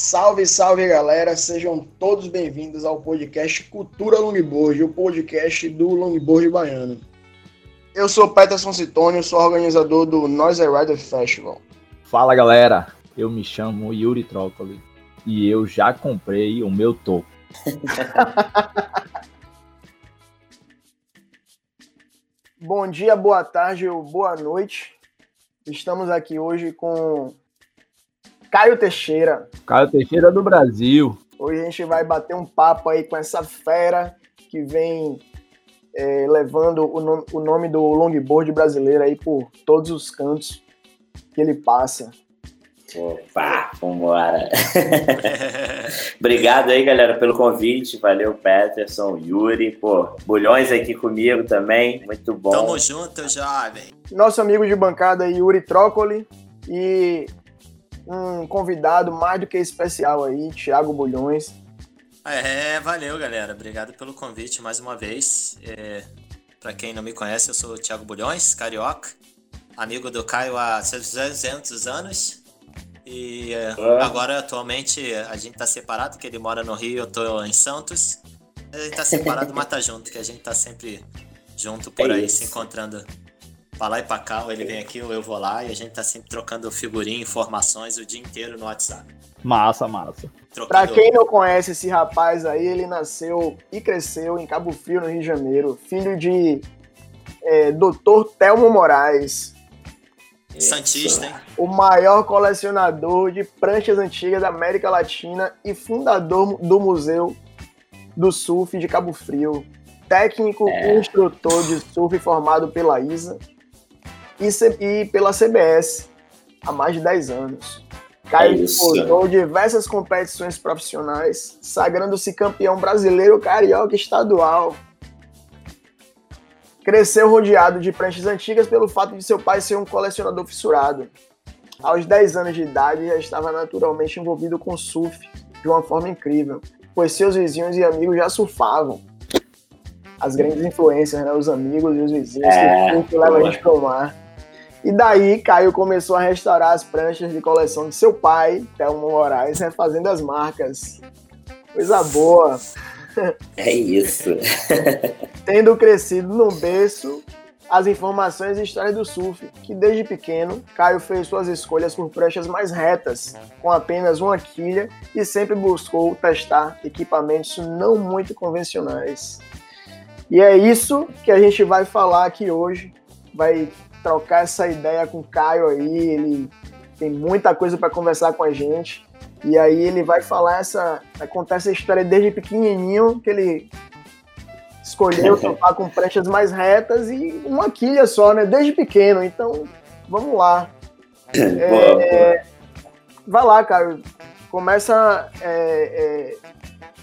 Salve, salve galera, sejam todos bem-vindos ao podcast Cultura Longboard, o podcast do Longboard Baiano. Eu sou Peterson Citônio, sou organizador do Noise Rider Festival. Fala galera, eu me chamo Yuri Trócoli e eu já comprei o meu topo. Bom dia, boa tarde ou boa noite. Estamos aqui hoje com Caio Teixeira. Caio Teixeira do Brasil. Hoje a gente vai bater um papo aí com essa fera que vem é, levando o nome, o nome do longboard brasileiro aí por todos os cantos que ele passa. Opa, vambora. Obrigado aí, galera, pelo convite. Valeu, Peterson, Yuri. Pô, bulhões aqui comigo também. Muito bom. Tamo junto, jovem. Nosso amigo de bancada, Yuri Trócoli. E um convidado mais do que especial aí, Thiago Bulhões. É, valeu, galera. Obrigado pelo convite mais uma vez. É, para quem não me conhece, eu sou o Thiago Bulhões, carioca, amigo do Caio há 200 anos. E é. agora, atualmente, a gente tá separado, que ele mora no Rio, eu tô em Santos. A gente tá separado, mas tá junto, que a gente tá sempre junto por é aí, isso. se encontrando pra lá e pra cá, ou ele vem aqui ou eu vou lá, e a gente tá sempre trocando figurinha, informações o dia inteiro no WhatsApp. Massa, massa. Trocando... Pra quem não conhece esse rapaz aí, ele nasceu e cresceu em Cabo Frio, no Rio de Janeiro, filho de é, Dr. Telmo Moraes. Santista, hein? O maior colecionador de pranchas antigas da América Latina e fundador do Museu do Surf de Cabo Frio. Técnico é. e instrutor de surf formado pela ISA e, e pela CBS há mais de 10 anos. Caio é disputou diversas competições profissionais, sagrando-se campeão brasileiro, carioca estadual. Cresceu rodeado de pranchas antigas pelo fato de seu pai ser um colecionador fissurado. Aos 10 anos de idade, já estava naturalmente envolvido com surf de uma forma incrível, pois seus vizinhos e amigos já surfavam. As grandes influências, né? Os amigos e os vizinhos é, que, que levam a gente para o mar. E daí, Caio começou a restaurar as pranchas de coleção de seu pai, Thelmo Moraes, refazendo as marcas. Coisa boa. É isso. Tendo crescido no berço as informações e histórias do surf, que desde pequeno, Caio fez suas escolhas por pranchas mais retas, com apenas uma quilha e sempre buscou testar equipamentos não muito convencionais. E é isso que a gente vai falar aqui hoje. Vai trocar essa ideia com o Caio aí, ele tem muita coisa para conversar com a gente. E aí ele vai falar essa. Vai contar essa história desde pequenininho, que ele escolheu topar com pranchas mais retas e uma quilha só, né? Desde pequeno. Então, vamos lá. É, vai lá, Caio. Começa é, é,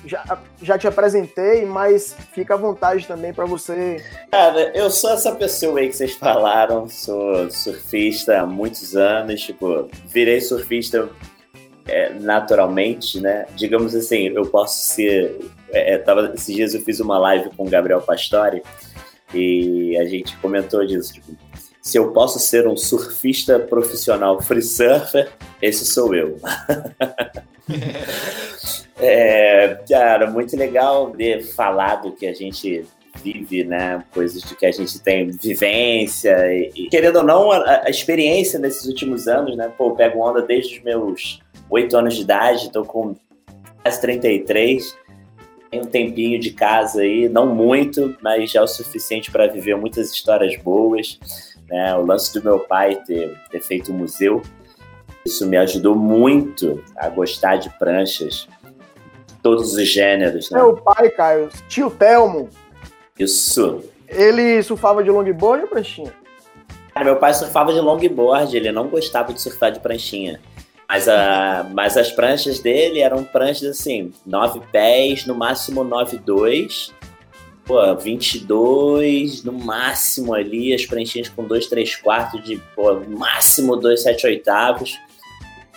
já, já te apresentei, mas fica à vontade também para você. Cara, eu sou essa pessoa aí que vocês falaram, sou surfista há muitos anos, tipo, virei surfista é, naturalmente, né? Digamos assim, eu posso ser. É, é tava, esses dias eu fiz uma live com o Gabriel Pastore e a gente comentou disso, tipo, se eu posso ser um surfista profissional free surfer, esse sou eu. é, cara, muito legal ver falar do que a gente vive, né? Coisas de que a gente tem vivência e, e querendo ou não, a, a, experiência nesses últimos anos, né? Pô, eu pego onda desde os meus oito anos de idade, tô com quase 33, tem um tempinho de casa aí, não muito, mas já é o suficiente para viver muitas histórias boas. Né? O lance do meu pai ter, ter feito um museu, isso me ajudou muito a gostar de pranchas, todos os gêneros. Né? Meu pai, Caio, tio Telmo. Isso. Ele surfava de longboard ou pranchinha? Meu pai surfava de longboard, ele não gostava de surfar de pranchinha. Mas, a, mas as pranchas dele eram pranchas assim, 9 pés, no máximo 9,2 pô, 22 no máximo ali, as pranchinhas com 2, 3 quartos de, pô, máximo 2, 7 oitavos.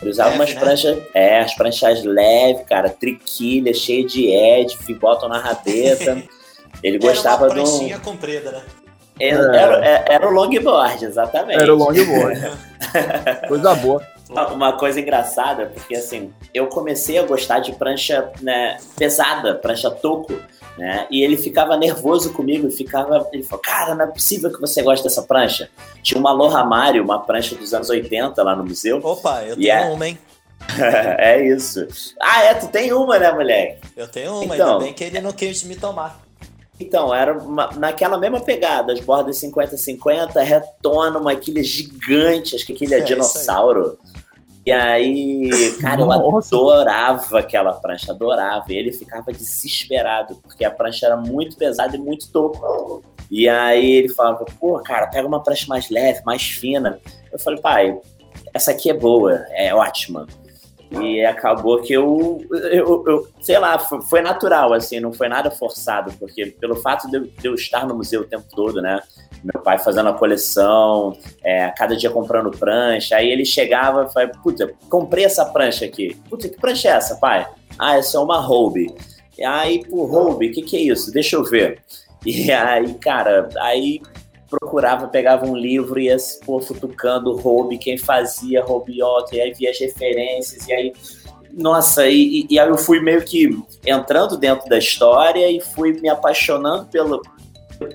Ele usava leve, umas né? pranchas, é, as pranchas leves, cara, triquilha, cheia de edge, botam na rabeta. Ele gostava era uma pranchinha comprida, né? Era, era, era, o longboard, exatamente. Era o longboard. Coisa boa. Uma coisa engraçada, porque assim, eu comecei a gostar de prancha né, pesada, prancha toco, né? E ele ficava nervoso comigo, ficava, ele falou, cara, não é possível que você goste dessa prancha. Tinha uma Aloha Mario, uma prancha dos anos 80 lá no museu. Opa, eu tenho é... uma, hein? é isso. Ah, é, tu tem uma, né, moleque? Eu tenho uma, então, ainda bem que ele não quis me tomar. Então, era uma, naquela mesma pegada, as bordas 50-50, retona, uma quilha gigante, acho que quilha é, dinossauro. E aí, cara, eu adorava aquela prancha, adorava. E ele ficava desesperado, porque a prancha era muito pesada e muito topo. E aí ele falava, pô, cara, pega uma prancha mais leve, mais fina. Eu falei, pai, essa aqui é boa, é ótima. E acabou que eu, eu, eu, sei lá, foi natural, assim, não foi nada forçado, porque pelo fato de eu, estar no museu o tempo todo, né? Meu pai fazendo a coleção, é, cada dia comprando prancha, aí ele chegava e falava, puta, comprei essa prancha aqui. Puta, que prancha é essa, pai? Ah, essa é uma Hobie. E aí, pô, Hobie, o que, que é isso? Deixa eu ver. E aí, cara, aí procurava, pegava um livro e ia pô, futucando Hobie, quem fazia Robiota, e aí via as referências, e aí. Nossa, e, e aí eu fui meio que entrando dentro da história e fui me apaixonando pelo,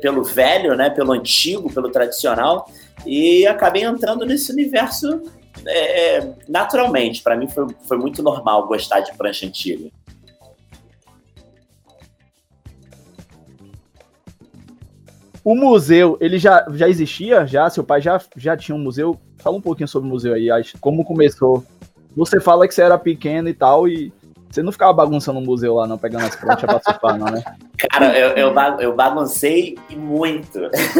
pelo velho, né, pelo antigo, pelo tradicional, e acabei entrando nesse universo é, é naturalmente. Para mim foi, foi muito normal gostar de prancha antiga. O museu, ele já, já existia? Já? Seu pai já, já tinha um museu? Fala um pouquinho sobre o museu aí, como começou. Você fala que você era pequeno e tal, e você não ficava bagunçando no museu lá, não, pegando as pranchas pra surfar, não, né? Cara, eu, eu, eu baguncei muito.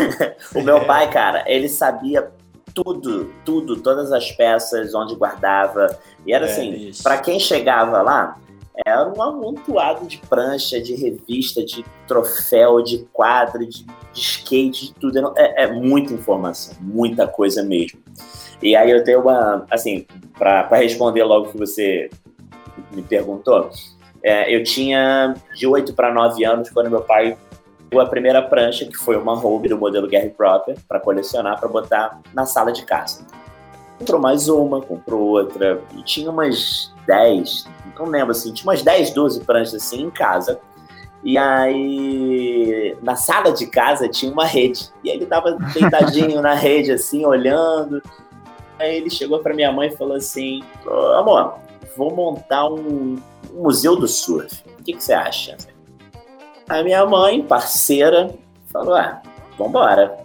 o meu pai, cara, ele sabia tudo, tudo, todas as peças, onde guardava. E era é, assim, para quem chegava lá, era um amontoado de prancha, de revista, de troféu, de quadro, de, de skate, de tudo. É, é, muita informação, muita coisa mesmo. E aí eu tenho uma, assim, para responder logo que você me perguntou, é, eu tinha de 8 para 9 anos quando meu pai deu a primeira prancha, que foi uma Hobie do modelo Gary Proper, para colecionar, para botar na sala de casa. Comprou mais uma, comprou outra, e tinha umas 10, não lembro assim, tinha umas 10, 12 pranchas assim em casa. E aí, na sala de casa tinha uma rede. E ele tava deitadinho na rede, assim, olhando. Aí ele chegou para minha mãe e falou assim: Amor, vou montar um, um, museu do surf. O que, que você acha? A minha mãe, parceira, falou: Ah, vambora.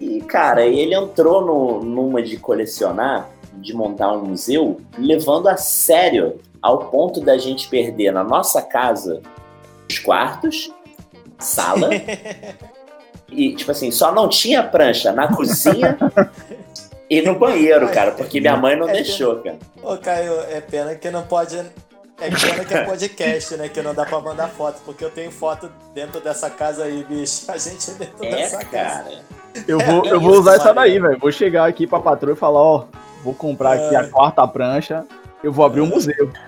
E, cara, ele entrou no, numa de colecionar de montar um museu, levando a sério ao ponto da gente perder na nossa casa os quartos, sala. e, tipo assim, só não tinha prancha na cozinha e no banheiro, cara, porque minha mãe não é deixou, cara. Ô, Caio, é pena que não pode. É pena que é podcast, né? Que não dá pra mandar foto, porque eu tenho foto dentro dessa casa aí, bicho. A gente dentro é, dessa cara. casa. Eu vou, eu vou usar essa daí, velho. Vou chegar aqui pra patroa e falar, ó, vou comprar aqui a é. quarta prancha, eu vou abrir um museu.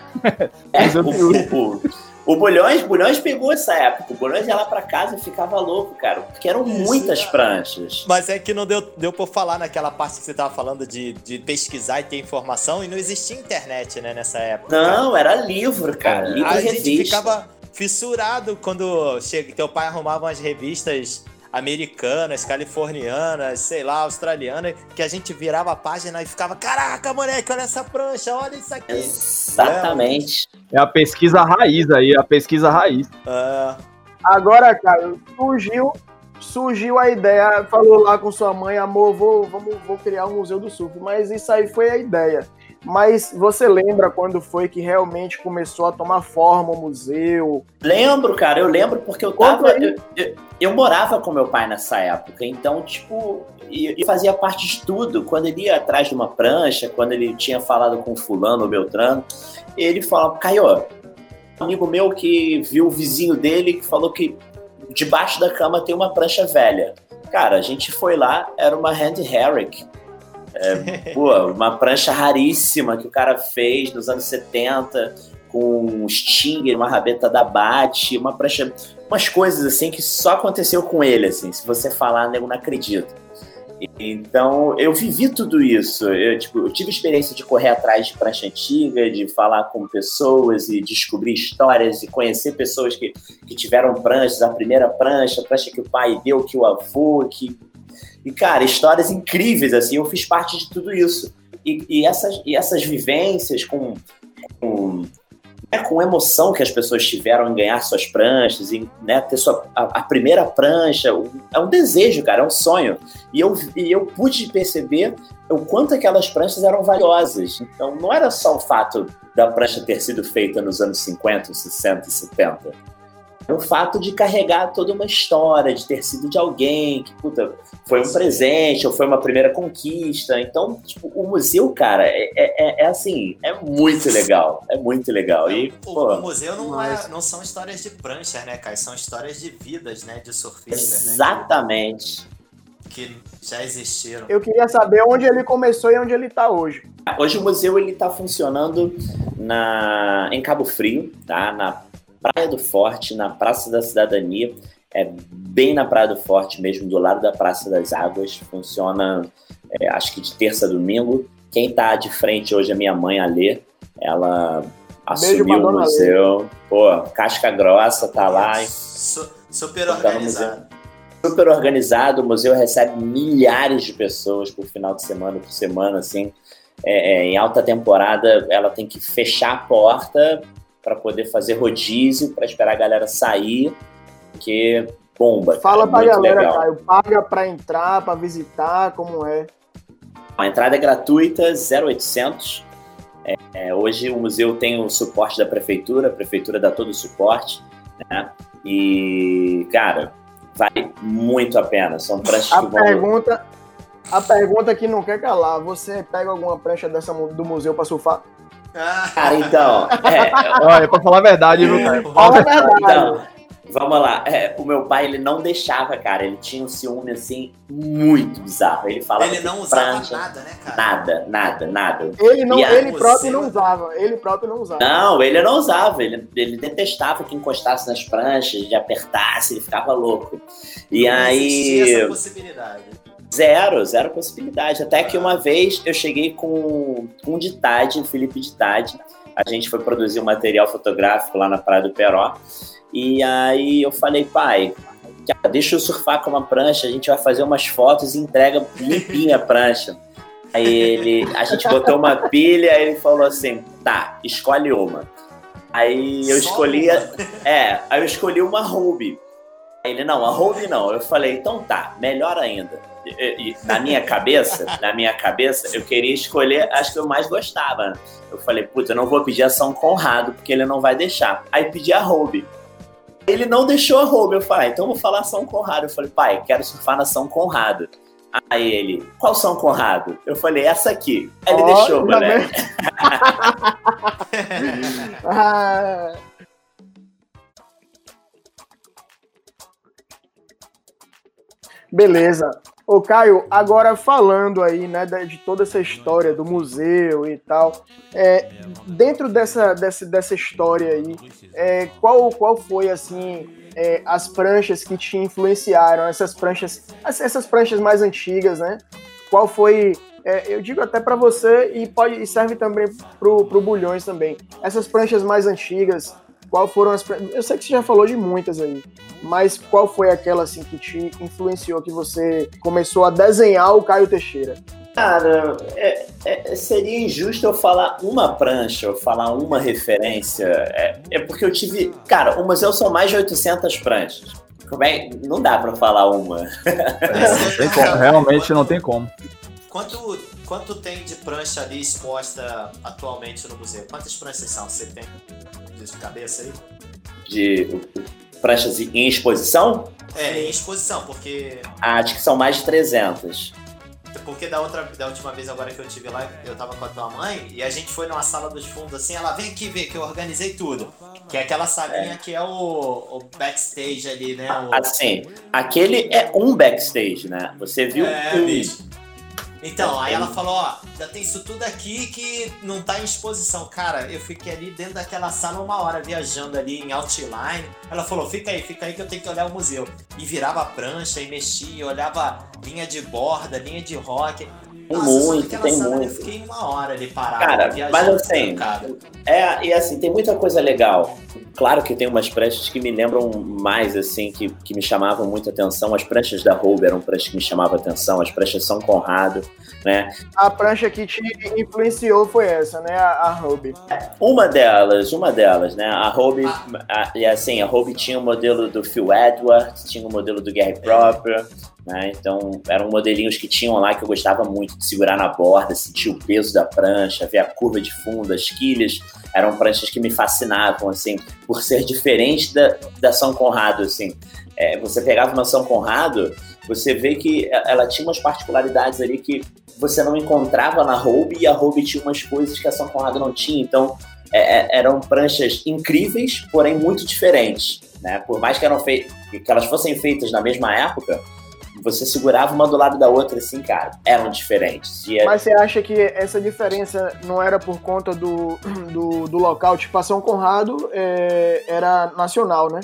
É, museu o, o, Bulhões, Bulhões pegou essa época. O Bulhões ia lá pra casa e ficava louco, cara. Porque eram Isso, muitas é. pranchas. Mas é que não deu, deu pra falar naquela parte que você tava falando de, de pesquisar e ter informação. E não existia internet, né, nessa época. Não, cara. era livro, cara. Livro A gente ficava fissurado quando chega, teu pai arrumava umas revistas americanas, californianas, sei lá, australianas, que a gente virava a página e ficava, caraca, moleque, olha essa prancha, olha isso aqui. Exatamente. É, a pesquisa raiz aí, a pesquisa raiz. É. Agora, cara, surgiu, surgiu a ideia, falou lá com sua mãe, amor, vou, vamos, vou criar um museu do surf, mas isso aí foi a ideia. Mas você lembra quando foi que realmente começou a tomar forma o museu? Lembro, cara, eu lembro porque eu tava. Eu, eu, eu, morava com meu pai nessa época, então, tipo, eu, fazia parte de tudo. Quando ele ia atrás de uma prancha, quando ele tinha falado com fulano ou Beltrano, ele falava, Caio, um amigo meu que viu o vizinho dele que falou que debaixo da cama tem uma prancha velha. Cara, a gente foi lá, era uma Hand Herrick é, pô, uma prancha raríssima que o cara fez nos anos 70, com um Stinger, uma rabeta da Bat, uma prancha. Umas coisas assim que só aconteceu com ele, assim. Se você falar, nego não acredita. Então, eu vivi tudo isso. Eu, tipo, eu tive experiência de correr atrás de prancha antiga, de falar com pessoas e descobrir histórias e conhecer pessoas que, que tiveram pranchas, a primeira prancha, a prancha que o pai deu, que o avô, que... E, cara, histórias incríveis, assim, eu fiz parte de tudo isso. E, e essas, e essas vivências com, com é com emoção que as pessoas tiveram em ganhar suas pranchas, em né, ter sua, a, a, primeira prancha. É um desejo, cara, é um sonho. E eu, e eu pude perceber o quanto aquelas pranchas eram valiosas. Então, não era só o fato da prancha ter sido feita nos anos 50, 60 e 70 é o fato de carregar toda uma história, de ter sido de alguém que, puta, foi um presente ou foi uma primeira conquista. Então, tipo, o museu, cara, é, é, é assim, é muito legal. É muito legal. E, o, pô, o museu não, é, não são histórias de pranchas, né, cara? São histórias de vidas, né, de surfistas, né? Exatamente. Né? Que já existiram. Eu queria saber onde ele começou e onde ele está hoje. Hoje o museu ele está funcionando na, em Cabo Frio, tá? Na Praia do Forte, na Praça da Cidadania. É bem na Praia do Forte mesmo, do lado da Praça das Águas. Funciona, é, acho que de terça a domingo. Quem está de frente hoje é minha mãe, a Lê. Ela assumiu o museu. Lê. Pô, casca grossa, tá lá. Su super organizado. Super organizado, o museu recebe milhares de pessoas por final de semana, por semana, assim. É, é, em alta temporada, ela tem que fechar a porta para poder fazer rodízio, para esperar a galera sair, porque bomba. Fala para a galera, legal. Caio, paga para entrar, para visitar, como é? A entrada é gratuita, 0800. É, é, hoje o museu tem o suporte da prefeitura, a prefeitura dá todo o suporte, né? E, cara, vale muito a pena. São pranchas a que vão... Pergunta, a pergunta que não quer calar, você pega alguma prancha dessa do museu para surfar? Cara, então. É, Olha, pra falar a verdade, viu, cara? Fala a verdade. Então, vamos lá. É, o meu pai, ele não deixava, cara. Ele tinha um ciúme, assim, muito bizarro. Ele falava. Ele não usava prancha, nada, né, cara? Nada, nada, nada. Ele, não, ele próprio não usava. Ele próprio não usava. Não, ele não usava. Ele, ele detestava que encostasse nas pranchas, de apertasse, ele ficava louco. E não aí. essa possibilidade. Zero, zero possibilidade. Até que uma vez eu cheguei com um Ditade, Felipe Ditade. A gente foi produzir um material fotográfico lá na Praia do Peró. E aí eu falei, pai, deixa eu surfar com uma prancha, a gente vai fazer umas fotos e entrega limpinha a prancha. Aí ele, a gente botou uma pilha, e ele falou assim, tá, escolhe uma. Aí eu escolhi, é, aí eu escolhi uma Ruby. Aí ele, não, a Ruby não. Eu falei, então tá, melhor ainda na minha cabeça, na minha cabeça, eu queria escolher as que eu mais gostava. Eu falei, puta, eu não vou pedir a São Conrado, porque ele não vai deixar. Aí pedi a Roube. Ele não deixou a Roube. Eu falei, ah, então eu vou falar São Conrado. Eu falei, pai, quero surfar na São Conrado. Aí ele, qual São Conrado? Eu falei, essa aqui. Aí ele oh, deixou, moleque. ah. Beleza. Ô Caio, agora falando aí, né, de toda essa história do museu e tal, é, dentro dessa, dessa, dessa história aí, é, qual, qual foi, assim, é, as pranchas que te influenciaram, essas pranchas, essas pranchas mais antigas, né? Qual foi, é, eu digo até para você e pode e serve também pro, pro Bulhões também, essas pranchas mais antigas, qual foram as. Eu sei que você já falou de muitas aí, mas qual foi aquela assim que te influenciou, que você começou a desenhar o Caio Teixeira? Cara, é, é, seria injusto eu falar uma prancha, eu falar uma referência. É, é porque eu tive. Cara, o museu são mais de 800 pranchas. Como é? Não dá pra falar uma. É, realmente não tem como. Quanto, quanto tem de prancha ali exposta atualmente no museu? Quantas pranchas são? Você tem de cabeça aí? De pranchas em exposição? É, em exposição, porque. Ah, acho que são mais de 300. Porque da, outra, da última vez agora que eu tive lá, eu tava com a tua mãe e a gente foi numa sala dos fundos assim, ela vem aqui ver que eu organizei tudo. Que é aquela salinha é. que é o, o, backstage ali, né? O... Assim, aquele é um backstage, né? Você viu é, um. Bicho. Então, aí ela falou, ó, já tem isso tudo aqui que não tá em exposição. Cara, eu fiquei ali dentro daquela sala uma hora viajando ali em outline. Ela falou, fica aí, fica aí que eu tenho que olhar o museu. E virava a prancha e mexia, olhava linha de borda, linha de rock. Tem Nossa, muito, tem muito. Eu fiquei uma hora ali parado. Cara, mas assim, é, e assim, tem muita coisa legal. Claro que tem umas pranchas que me lembram mais, assim, que, que me chamavam muita atenção. As pranchas da Hobe eram pranchas que me chamavam atenção, as pranchas São Conrado, né? A prancha que te influenciou foi essa, né? A, a. Uma delas, uma delas, né? A Hobe, ah. e assim, a Hobe tinha o modelo do Phil Edwards, tinha o modelo do Gary Proper, né? Então, eram modelinhos que tinham lá que eu gostava muito de segurar na borda, sentir o peso da prancha, ver a curva de fundo, as quilhas. Eram pranchas que me fascinavam, assim, por ser diferente da, da São Conrado, assim. É, você pegava uma São Conrado, você vê que ela tinha umas particularidades ali que você não encontrava na Robe e a Robe tinha umas coisas que a São Conrado não tinha. Então, é, é eram pranchas incríveis, porém muito diferentes. Né? Por mais que, eram que elas fossem feitas na mesma época, você segurava uma do lado da outra, assim, cara, eram diferentes. Era... Mas você acha que essa diferença não era por conta do, do, do local? Tipo, a São Conrado é, era nacional, né?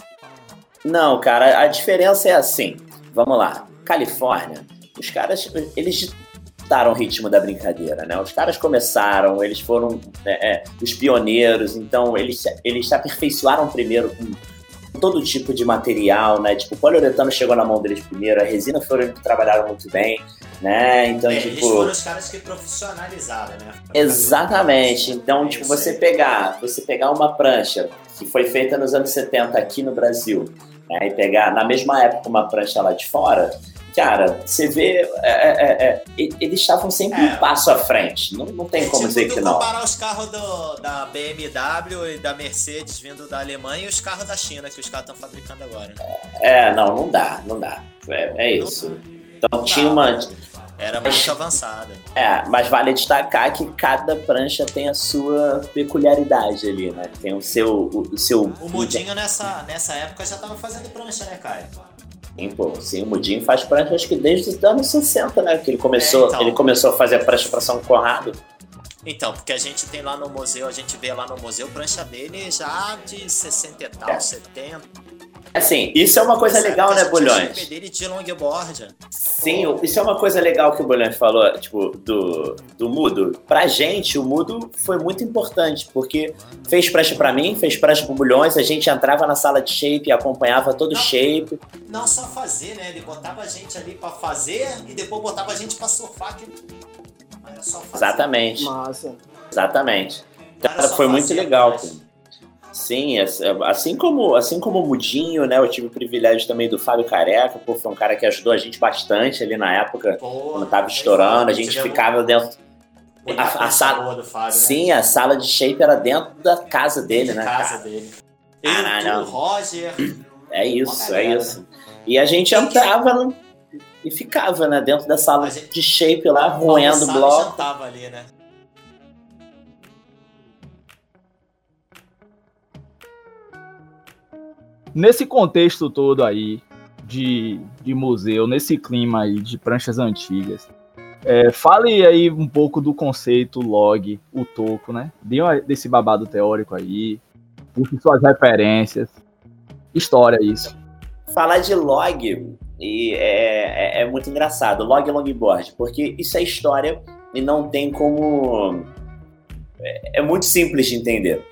Não, cara, a diferença é assim. Vamos lá. Califórnia, os caras, eles ditaram o ritmo da brincadeira, né? Os caras começaram, eles foram é, é, os pioneiros, então eles, eles se aperfeiçoaram primeiro com todo tipo de material, né? Tipo, o poliuretano chegou na mão deles primeiro, a resina foram que trabalharam muito bem, né? Então, é, tipo. Eles foram os caras que profissionalizaram, né? Exatamente. Então, é tipo, você pegar, você pegar uma prancha que foi feita nos anos 70 aqui no Brasil, né? E pegar na mesma época uma prancha lá de fora, cara, você vê, é, é, é, é eles estavam sempre um passo à frente. Não, não tem como tipo dizer que não. comparar os carros do, da BMW e da Mercedes vindo da Alemanha e os carros da China que os caras estão fabricando agora. É, não, não dá, não dá. É, é isso. Então tinha uma. Era muito avançada. É, mas vale destacar que cada prancha tem a sua peculiaridade ali, né? Tem o seu. O, o seu... o Mudinho nessa, nessa época já tava fazendo prancha, né, Caio? Sim, pô, sim, o Mudinho faz prancha acho que desde os anos 60, né? Que ele começou, é, então, ele começou a fazer prancha para São Conrado. Então, porque a gente tem lá no museu, a gente vê lá no museu prancha dele já de 60 e tal, é. 70. Assim, isso é uma coisa Essa legal, né, Bulhões? dele de longboard. Sim, Pô. isso é uma coisa legal que o Bulhões falou, tipo, do, do Mudo. Pra gente, o Mudo foi muito importante, porque fez prancha pra mim, fez prancha pro Bulhões, a gente entrava na sala de shape, acompanhava todo o shape. Não só fazer, né? Ele botava a gente ali pra fazer e depois botava a gente pra surfar, que era só fazer. Exatamente. Massa. Exatamente. Então, foi muito legal, pô. Sim, assim como assim como o Mudinho, né? Eu tive o privilégio também do Fábio Careca, pô, foi um cara que ajudou a gente bastante ali na época, pô, quando tava estourando, a gente ficava dentro. A, a sala, Fábio, né? sim, a sala de shape era dentro da casa dele, né? Casa cara? dele. ah, não. Roger. É isso, é isso. E a gente entrava no, e ficava, né, dentro da sala gente, de shape lá, roendo bloco. ali, né? Nesse contexto todo aí de, de museu, nesse clima aí de pranchas antigas, é, fale aí um pouco do conceito log, o toco, né? Dê desse babado teórico aí, puxe suas referências, história isso. Falar de log e é, é, é muito engraçado, log e longboard, porque isso é história e não tem como. É, é muito simples de entender.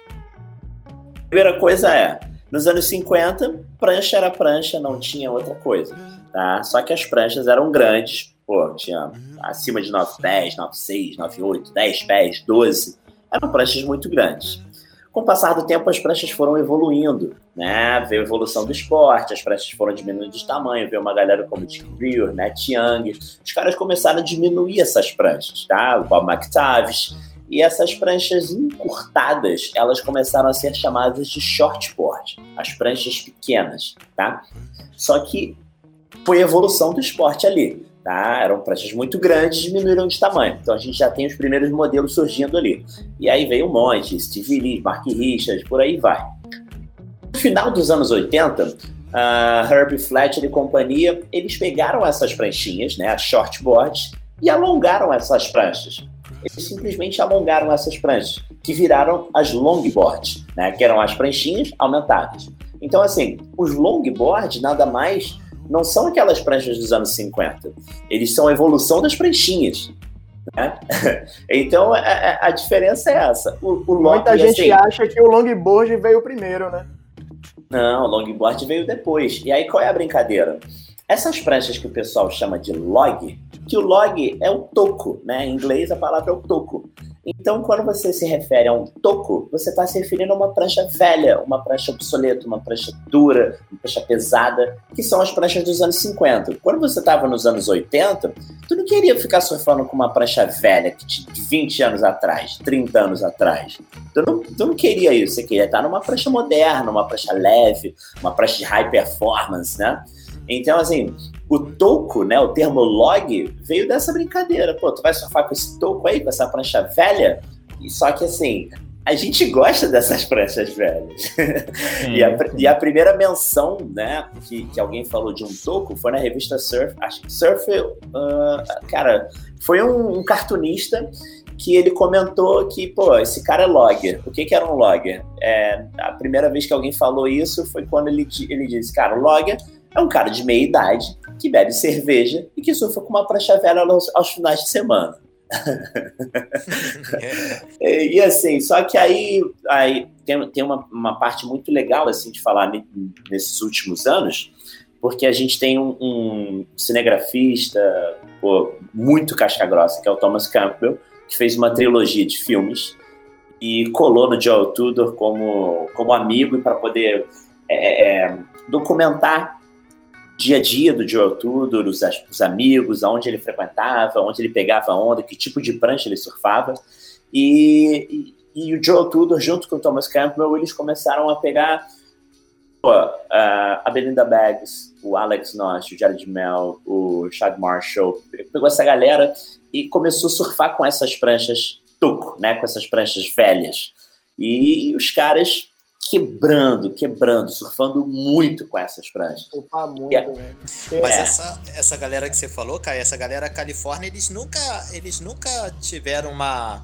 primeira coisa é, nos anos 50, prancha era prancha, não tinha outra coisa, tá? Só que as pranchas eram grandes, pô, tinha acima de 9 pés, 9, 6, 9, 8, 10 pés, 12. Eram pranchas muito grandes. Com o passar do tempo, as pranchas foram evoluindo, né? Veio a evolução do esporte, as pranchas foram diminuindo de tamanho, veio uma galera como Dick Greer, né? Young. Os caras começaram a diminuir essas pranchas, tá? O Bob McTavish. E essas pranchas encurtadas, elas começaram a ser chamadas de shortboard, as pranchas pequenas, tá? Só que foi a evolução do esporte ali, tá? Eram pranchas muito grandes, diminuíram de tamanho. Então a gente já tem os primeiros modelos surgindo ali. E aí veio um monte, Steve Lee, Mark Richards, por aí vai. No final dos anos 80, uh, Herbie Fletcher e companhia, eles pegaram essas pranchinhas, né, as shortboards, e alongaram essas pranchas. Eles simplesmente alongaram essas pranchas, que viraram as longboards, né? que eram as pranchinhas aumentadas. Então, assim, os longboards nada mais não são aquelas pranchas dos anos 50. Eles são a evolução das pranchinhas. Né? Então, a, é, é, a, diferença é essa. O, o Muita gente assim, acha que o longboard veio primeiro, né? Não, o longboard veio depois. E aí, qual é a brincadeira? Essas pranchas que o pessoal chama de log, que o log é o toco, né? Em inglês a palavra é o toco. Então, quando você se refere a um toco, você está se referindo a uma prancha velha, uma prancha obsoleta, uma prancha dura, uma prancha pesada, que são as pranchas dos anos 50. Quando você estava nos anos 80, tu não queria ficar surfando com uma prancha velha de 20 anos atrás, 30 anos atrás. Tu não, tu não queria isso, você queria estar numa prancha moderna, uma prancha leve, uma prancha de high performance, né? Então, assim, o toco, né, o termo log, veio dessa brincadeira. Pô, tu vai surfar com esse toco aí, com essa prancha velha? E só que, assim, a gente gosta dessas pranchas velhas. Sim, e, a, e, a, primeira menção, né, que, que alguém falou de um toco foi na revista Surf. Acho que Surf, uh, cara, foi um, um, cartunista que ele comentou que, pô, esse cara é logger. O que, que era um logger? É, a primeira vez que alguém falou isso foi quando ele, ele disse, cara, logger é um cara de meia idade que bebe cerveja e que surfa com uma prancha velha aos, aos finais de semana. e, e, assim, só que aí, aí tem, tem uma, uma parte muito legal assim de falar nesses últimos anos, porque a gente tem um, um cinegrafista pô, muito casca-grossa, que é o Thomas Campbell, que fez uma trilogia de filmes e colou no Joe Tudor como, como amigo para poder é, é, documentar dia a dia do Joel Tudor, os, os amigos, aonde ele frequentava, onde ele pegava onda, que tipo de prancha ele surfava. E, e, e o Joel Tudor, junto com o Thomas Campbell, eles começaram a pegar pô, a Belinda Baggs, o Alex Nosh, o Jared Mel, o Chad Marshall, pegou essa galera e começou a surfar com essas pranchas tuco, né, com essas pranchas velhas. E os caras quebrando, quebrando, surfando muito com essas pranchas. Surfar muito, é. né? Mas é. essa, essa galera que você falou, cara, essa galera Califórnia, eles nunca, eles nunca tiveram uma,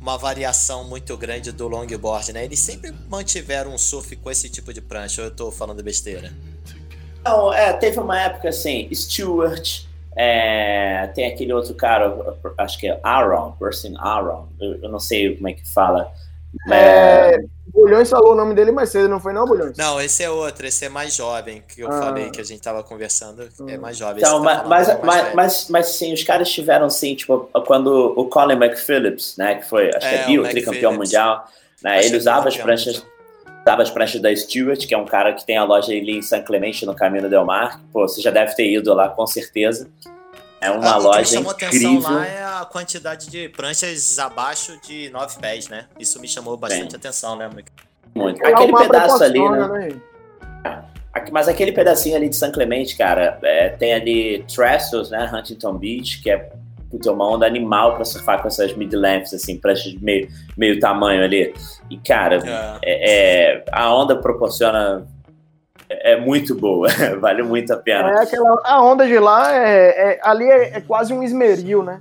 uma variação muito grande do longboard, né? Eles sempre mantiveram um surf com esse tipo de prancha, ou eu tô falando besteira? Não, é, teve uma época assim, Stewart, é, tem aquele outro cara, acho que é Aaron, Person Aaron, eu, eu não sei como é que fala, é, Bulhões falou o nome dele mais cedo, não foi não, Bulhões? Não, esse é outro, esse é mais jovem, que eu ah. falei que a gente tava conversando, é mais jovem. Então, tá mas, mas, mas, mas, mas, sim, os caras tiveram sim, tipo, quando o Colin McPhillips, né, que foi, acho é, que é bio, tricampeão mundial, né, ele usava as pranchas, usava as pranchas da Stewart, que é um cara que tem a loja ali em San Clemente, no Caminho Del Mar, pô, você já deve ter ido lá com certeza. É uma ah, loja que chamou incrível. atenção lá é a quantidade de pranchas abaixo de 9 pés, né? Isso me chamou bastante Bem, atenção, né? Muito. É aquele pedaço ali, né? né? Mas aquele pedacinho ali de San Clemente, cara, é, tem ali Trestles, né? Huntington Beach, que é puta, uma onda animal para surfar com essas mid-lengths, assim, pranchas de meio, meio tamanho ali. E, cara, é. É, é a onda proporciona é muito boa, vale muito a pena. É aquela, a onda de lá, é, é ali é, é, quase um esmeril, né?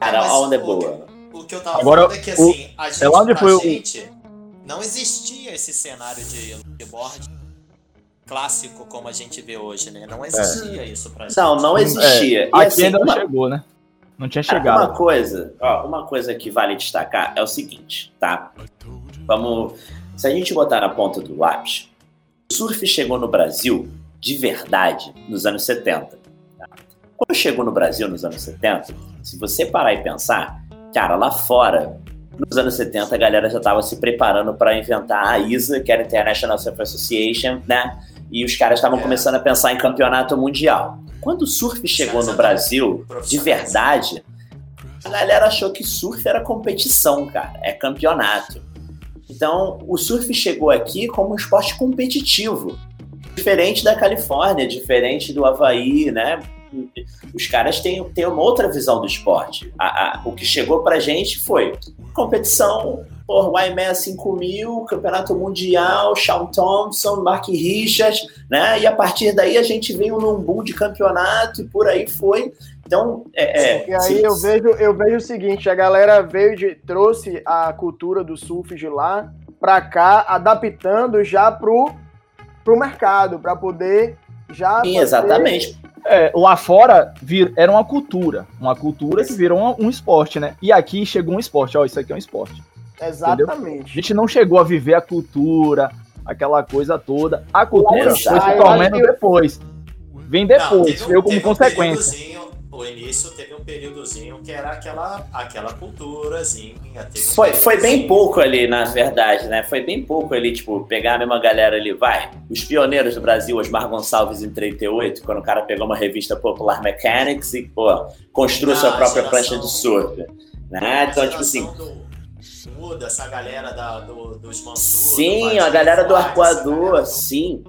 Cara, a onda é boa. O, o que eu tava Agora, falando é que, assim, o, a gente, é onde foi gente o... não existia esse cenário de longboard clássico como a gente vê hoje, né? Não existia isso pra gente. Não, não existia. É, aqui assim, ainda não uma... chegou, né? Não tinha chegado. Uma coisa, ó, uma coisa que vale destacar é o seguinte, tá? Vamos... Se a gente botar na ponta do lápis, o surf chegou no Brasil de verdade nos anos 70. Tá? Quando chegou no Brasil nos anos 70, se você parar e pensar, cara, lá fora, nos anos 70, a galera já estava se preparando para inventar a ISA, que era a International Surf Association, né? E os caras estavam é. começando a pensar em campeonato mundial. Quando o surf chegou no Brasil, de verdade, a galera achou que surf era competição, cara, é campeonato. Então, o surf chegou aqui como um esporte competitivo, diferente da Califórnia, diferente do Havaí, né? Os caras têm, têm uma outra visão do esporte. A, a, o que chegou pra gente foi competição, por YMS 5000, Campeonato Mundial, Sean Thompson, Mark Richards, né? E a partir daí a gente veio num boom de campeonato e por aí foi. Então, é, é, e aí eu vejo, eu vejo o seguinte, a galera veio de, trouxe a cultura do surf de lá para cá, adaptando já pro, pro mercado, para poder já Sim, exatamente. É, lá fora vir, era uma cultura, uma cultura que virou um, um, esporte, né? E aqui chegou um esporte, ó, isso aqui é um esporte. Exatamente. Entendeu? A gente não chegou a viver a cultura, aquela coisa toda. A cultura foi se tornando depois. Vem depois, não, veio como consequência o início teve um períodozinho que era aquela, aquela culturazinha. Foi, um foi bem pouco ali, na verdade, né? Foi bem pouco ali, tipo, pegar a mesma galera ali, vai. Os pioneiros do Brasil, Osmar Gonçalves em 38, quando o cara pegou uma revista Popular Mechanics e, pô, construiu sua própria prancha de surf. Né? Então, tipo assim. Do, essa galera da, do, dos Mansur, Sim, a galera do Arcoador, sim.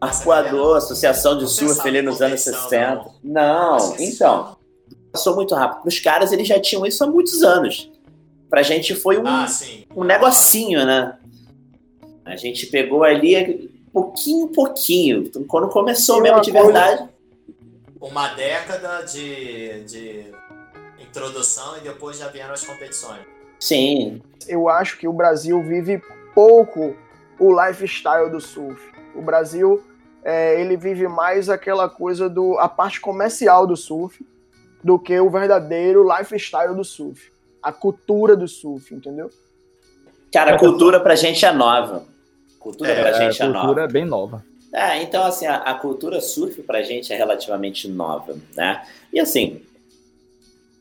Arcoador, Associação de Surf ali nos anos 60. Não, então. Passou muito rápido. Para os caras, eles já tinham isso há muitos anos. Pra gente foi um, ah, um negocinho, né? A gente pegou ali pouquinho, pouquinho. Quando começou mesmo de verdade. Uma década de, de introdução e depois já vieram as competições. Sim. Eu acho que o Brasil vive pouco o lifestyle do surf. O Brasil é, ele vive mais aquela coisa do a parte comercial do surf do que o verdadeiro lifestyle do surf, a cultura do surf, entendeu? Cara, a cultura pra gente é nova. Cultura é, pra gente é, nova. A cultura é bem nova. É, então assim, a, a, cultura surf pra gente é relativamente nova, né? E assim,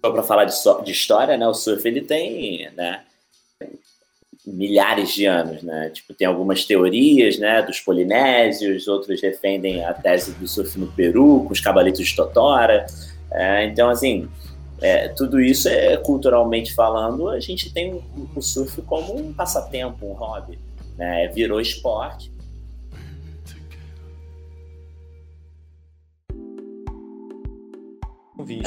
para falar de, de história, né, o surf ele tem, né, milhares de anos, né? Tipo, tem algumas teorias, né, dos polinésios, outros defendem a tese do surf no Peru, com os cabalitos de Totora. É, então, assim, é, tudo isso é culturalmente falando, a gente tem o surf como um passatempo, um hobby, né? Virou esporte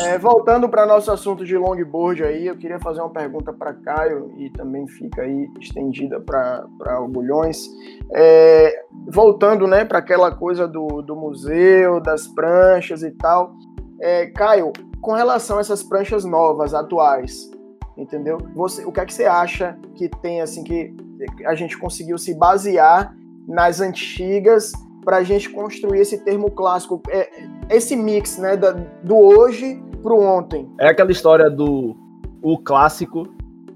É, voltando para nosso assunto de longboard aí, eu queria fazer uma pergunta para Caio e também fica aí estendida para o Bulhões. É, voltando né, para aquela coisa do, do museu, das pranchas e tal. É, Caio, com relação a essas pranchas novas, atuais, entendeu? Você, o que é que você acha que tem assim que a gente conseguiu se basear nas antigas para a gente construir esse termo clássico, é, esse mix, né, da, do hoje pro ontem. É aquela história do o clássico.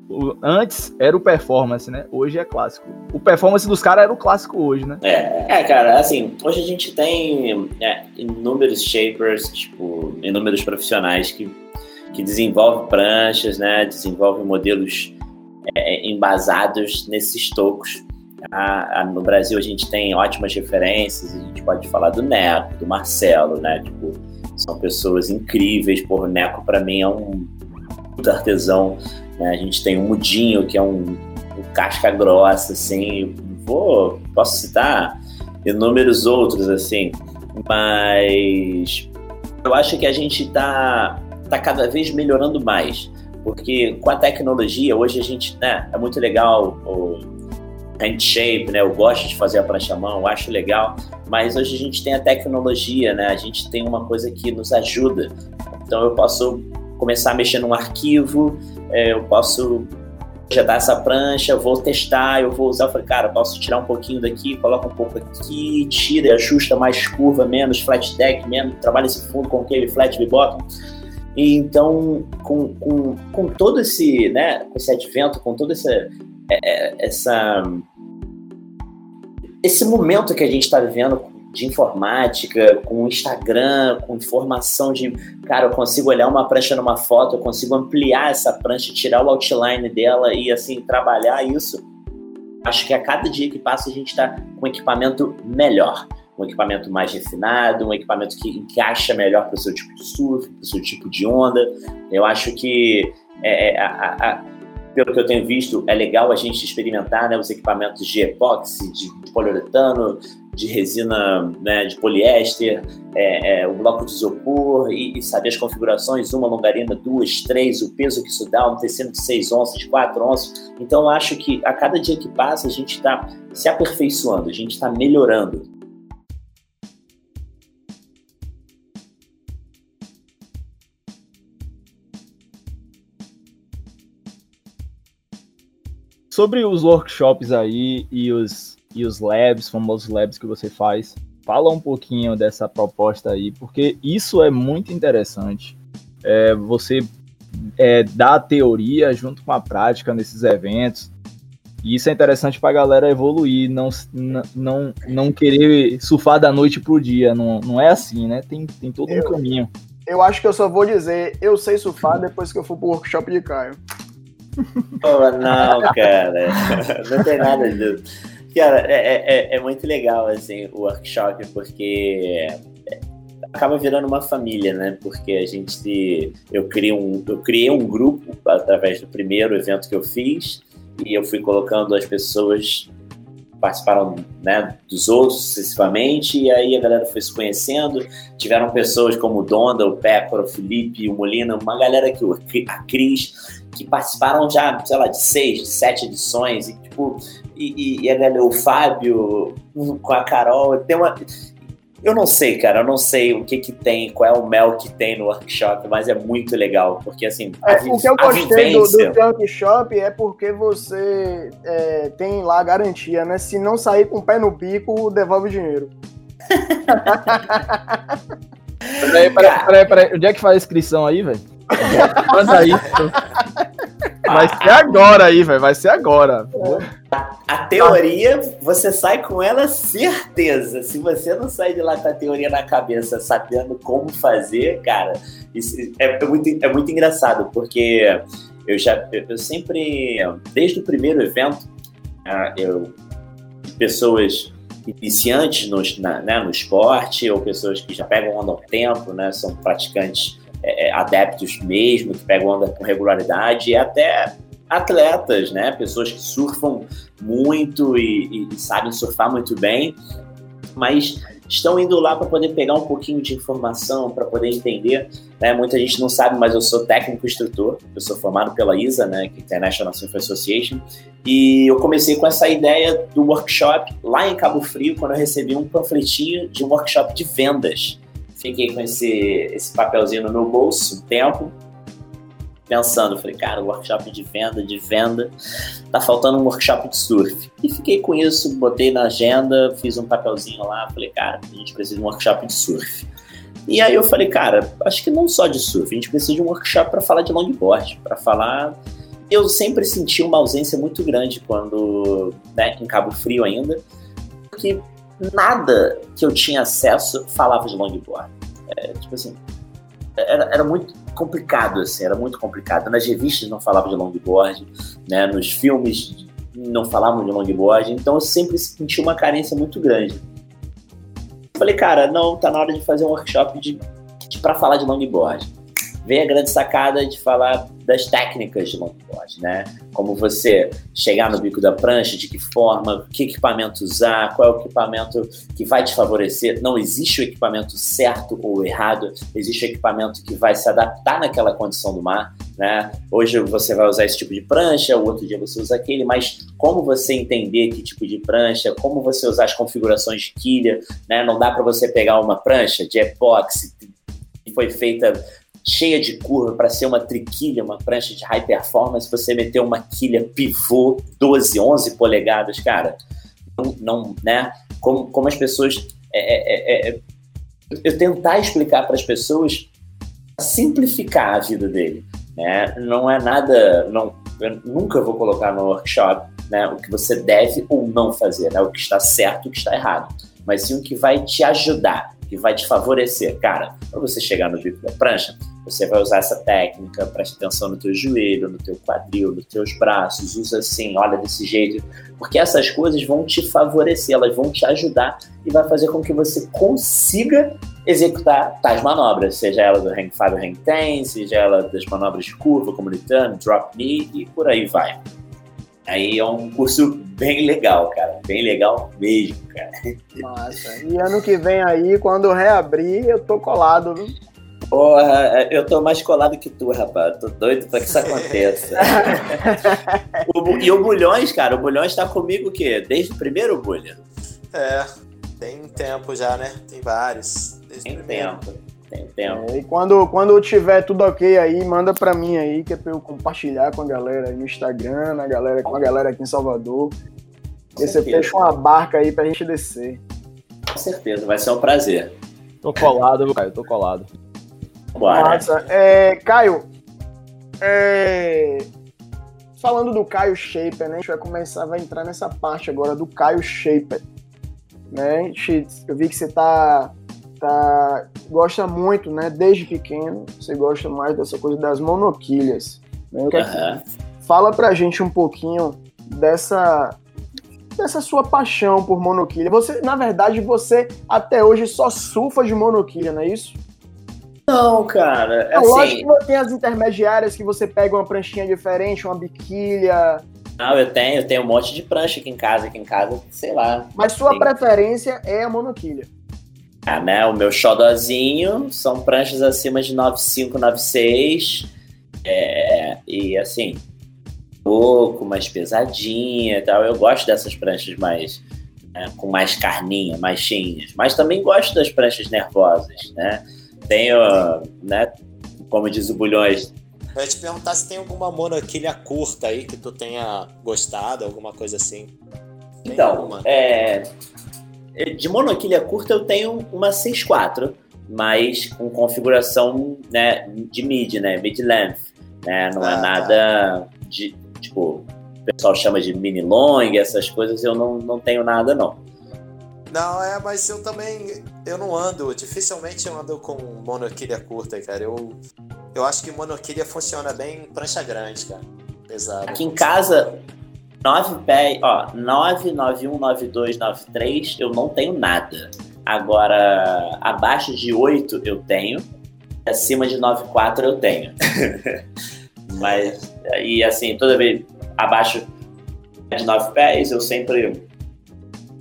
O, antes era o performance, né? Hoje é clássico. O performance dos caras era o clássico hoje, né? É, é, cara, assim, hoje a gente tem é, inúmeros shapers, tipo, inúmeros profissionais que, que desenvolvem pranchas, né? Desenvolvem modelos é, embasados nesses tocos a, a, no Brasil a gente tem ótimas referências, a gente pode falar do Neco, do Marcelo, né? Tipo, são pessoas incríveis. Por Neco para mim é um artesão. Né? A gente tem o Mudinho, que é um, um casca grossa, assim. Vou, posso citar inúmeros outros, assim. Mas eu acho que a gente está tá cada vez melhorando mais. Porque com a tecnologia, hoje a gente, né, é muito legal o, hand shape, né? Eu gosto de fazer a prancha mão, acho legal, mas hoje a gente tem a tecnologia, né? A gente tem uma coisa que nos ajuda. Então eu posso começar a mexer num arquivo, é, eu posso projetar essa prancha, vou testar, eu vou usar, eu falei, cara, posso tirar um pouquinho daqui, coloca um pouco aqui, tira ajusta mais curva, menos flat deck, menos, trabalha esse fundo com aquele flat bottom. Então, com, com, com todo esse, né, esse advento, com toda essa, é, é, essa esse momento que a gente está vivendo de informática, com Instagram, com informação de, cara, eu consigo olhar uma prancha numa foto, eu consigo ampliar essa prancha, tirar o outline dela e assim trabalhar isso. Acho que a cada dia que passa a gente está com equipamento melhor, um equipamento mais refinado, um equipamento que encaixa melhor para o seu tipo de surf, para o seu tipo de onda. Eu acho que é, é a, a pelo que eu tenho visto, é legal a gente experimentar né, os equipamentos de epóxi, de, poliuretano, de resina né, de poliéster, é, é, o bloco de isopor e, e, saber as configurações, uma longarina, duas, três, o peso que isso dá, um tecido de 6 onças, 4 onças. Então, acho que a cada dia que passa, a gente está se aperfeiçoando, a gente está melhorando. Sobre os workshops aí e os, e os labs, famosos labs que você faz, fala um pouquinho dessa proposta aí, porque isso é muito interessante. É, você é, dá a teoria junto com a prática nesses eventos. E isso é interessante para a galera evoluir, não, não, não querer surfar da noite pro dia. Não, não é assim, né? Tem, tem todo eu, um caminho. Eu acho que eu só vou dizer, eu sei surfar depois que eu for pro workshop de Caio. Oh, não, cara. Não tem nada disso. Cara, é, é, é, é muito legal, assim, o workshop, porque acaba virando uma família, né? Porque a gente. Eu criei um, eu criei um grupo através do primeiro evento que eu fiz e eu fui colocando as pessoas participaram né, dos outros sucessivamente, e aí a galera foi se conhecendo. Tiveram pessoas como o Donda, o Pepper, o Felipe, o Molina, uma galera que a Cris, que participaram já, sei lá, de seis, de sete edições, e tipo, e, e a galera, o Fábio com a Carol, tem uma. Eu não sei, cara, eu não sei o que que tem, qual é o mel que tem no workshop, mas é muito legal, porque assim. É, o que eu gostei vivência... do, do workshop é porque você é, tem lá a garantia, né? Se não sair com o pé no bico, devolve o dinheiro. peraí, peraí, peraí, peraí, onde é que faz a inscrição aí, velho? Manda aí. Vai ser agora aí, velho. Vai ser agora. A, a teoria, você sai com ela certeza. Se você não sair de lá com a teoria na cabeça, sabendo como fazer, cara, é, é muito, é muito engraçado, porque eu já eu, sempre, desde o primeiro evento, ah, eu pessoas iniciantes no, na, né, no esporte ou pessoas que já pegam há tempo, né, são praticantes é, é, adeptos mesmo, que pegam onda com regularidade, e até atletas, né? Pessoas que surfam muito e, e sabem surfar muito bem, mas estão indo lá para poder pegar um pouquinho de informação, para poder entender. Né? Muita gente não sabe, mas eu sou técnico instrutor, eu sou formado pela ISA, né, que é International Surf Association, e eu comecei com essa ideia do workshop lá em Cabo Frio, quando eu recebi um panfletinho de um workshop de vendas. Fiquei com esse, esse papelzinho no meu bolso um tempo, pensando, falei, cara, workshop de venda, de venda, tá faltando um workshop de surf. E fiquei com isso, botei na agenda, fiz um papelzinho lá, falei, cara, a gente precisa de um workshop de surf. E aí eu falei, cara, acho que não só de surf, a gente precisa de um workshop para falar de longboard, para falar. Eu sempre senti uma ausência muito grande quando, né, em Cabo Frio ainda, porque nada que eu tinha acesso falava de longboard. É, tipo assim, era, era muito complicado, assim, era muito complicado. Nas revistas não falavam de longboard, né? Nos filmes não falavam de longboard, então eu sempre senti uma carência muito grande. Falei, cara, não, tá na hora de fazer um workshop de, de para falar de longboard. Vem a grande sacada de falar das técnicas de longboard, né? Como você chegar no bico da prancha, de que forma, que equipamento usar, qual é o equipamento que vai te favorecer. Não existe o equipamento certo ou errado, existe o equipamento que vai se adaptar naquela condição do mar, né? Hoje você vai usar esse tipo de prancha, o outro dia você usa aquele, mas como você entender que tipo de prancha, como você usar as configurações de quilha, né? Não dá para você pegar uma prancha de epóxi foi feita cheia de curva para ser uma triquilha, uma prancha de high performance, você meter uma quilha pivô 12, 11 polegadas, cara, não, não né? Como, como as pessoas. É, é, é, é eu tentar explicar para as pessoas simplificar a vida dele, né? Não é nada, não, eu nunca vou colocar no workshop, né? O que você deve ou não fazer, né? O que está certo, o que está errado, mas sim o que vai te ajudar, que vai te favorecer, cara. Para você chegar no bico da prancha, você vai usar essa técnica, preste atenção no teu joelho, no teu quadril, nos teus braços, usa assim, olha desse jeito, porque essas coisas vão te favorecer, elas vão te ajudar e vai fazer com que você consiga executar tais manobras, seja ela do hang 5 hang 10, seja ela das manobras de curva, como return, drop knee e por aí vai. Aí é um curso bem legal, cara. Bem legal mesmo, cara. Nossa. E ano que vem aí, quando reabrir, eu tô colado, viu? Porra, eu tô mais colado que tu, rapaz. Tô doido pra que isso aconteça. o, e o Bulhões, cara, o Bulhões tá comigo o quê? Desde o primeiro Bulha? É, tem tempo já, né? Tem vários. Desde tem tempo. Tem tempo. É, e quando, quando tiver tudo ok aí, manda pra mim aí, que é pra eu compartilhar com a galera aí no Instagram, na galera, com a galera aqui em Salvador. E você certeza. fecha uma barca aí pra gente descer. Com certeza, vai ser um prazer. Tô colado, viu, Caio? Tô colado. Bora. Massa. É, Caio, é, falando do Caio Shaper, né? A gente vai começar, vai entrar nessa parte agora do Caio Shaper. Né? Gente- Eu vi que você tá, tá, gosta muito, né? Desde pequeno, você gosta mais dessa coisa das monoquilhas. Né? Aham. Fala pra gente um pouquinho dessa dessa sua paixão por monoquilha. Você, na verdade, você até hoje só surfa de monoquilha, não é isso? Não, cara. É lógico Assim, que você tem as intermediárias que você pega uma pranchinha diferente, uma biquilha, não, eu tenho, eu tenho um monte de prancha aqui em casa, aqui em casa, sei lá. mas sua Sim. preferência é a monoquilha. Ah, né? O meu xodozinho são pranchas acima de 95, 96. É, e assim, pouco, mais pesadinha e tal. Eu gosto dessas pranchas mais né, com mais carninha, mais cheinhas. Mas também gosto das pranchas nervosas, né? Tenho, né? Como diz o Bulhões, Eu ia te perguntar se tem alguma monoquilha curta aí que tu tenha gostado, alguma coisa assim. Tem Então, alguma? é, de monoquilha curta eu tenho uma 6.4, mas com configuração né, de mid, né, mid length, né, não Ah, é tá. nada de tipo o pessoal chama de mini long, essas coisas eu não, não tenho nada não. Não, é, mas eu também. Eu não ando, dificilmente eu ando com monoquilha curta, cara. Eu, eu acho que monoquilha funciona bem em prancha grande, cara. Pesado. Aqui em casa 9 pés, ó, 9, 91, 92, 93, eu não tenho nada. Agora, abaixo de 8 eu tenho, acima de 9,4 eu tenho. Mas, e assim, toda vez abaixo de 9 pés, eu sempre.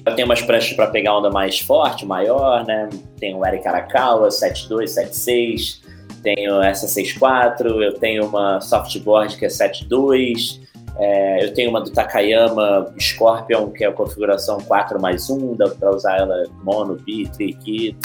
Eu tenho umas pranchas para pegar onda mais forte, maior, né? Tenho o Eric Arakawa, 7.2, 7.6, tenho essa 6.4, eu tenho uma softboard que é 7.2, é, eu tenho uma do Takayama Scorpion, que é a configuração 4 mais 1, dá para usar ela mono, bi, tri, ki.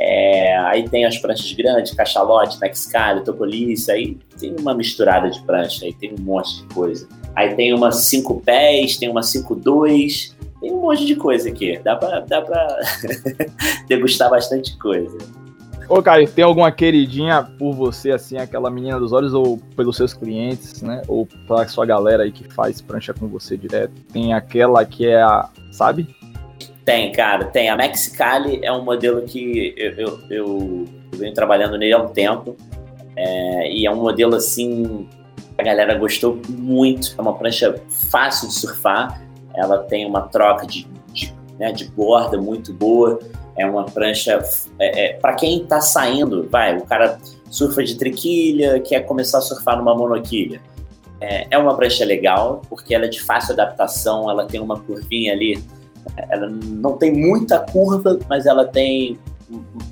É, aí tem as pranchas grandes, cachalote, Mexicali, Tocolice, aí tem uma misturada de prancha, aí tem um monte de coisa. Aí tem uma 5 pés, tem uma 5.2, tem um monte de coisa aqui. Dá pra, dá pra degustar bastante coisa. Ô, Caio, tem alguma queridinha por você, assim, aquela menina dos olhos, ou pelos seus clientes, né? Ou pra sua galera aí que faz prancha com você direto? Tem aquela que é a. Sabe? Tem, cara, tem. A Mexicali é um modelo que eu, eu, eu venho trabalhando nele há um tempo. É, e é um modelo assim. A galera gostou muito. É uma prancha fácil de surfar. Ela tem uma troca de, de, né, de borda muito boa. É uma prancha. É, é, para quem tá saindo, vai, o cara surfa de triquilha, quer começar a surfar numa monoquilha. É, é uma prancha legal, porque ela é de fácil adaptação, ela tem uma curvinha ali ela não tem muita curva, mas ela tem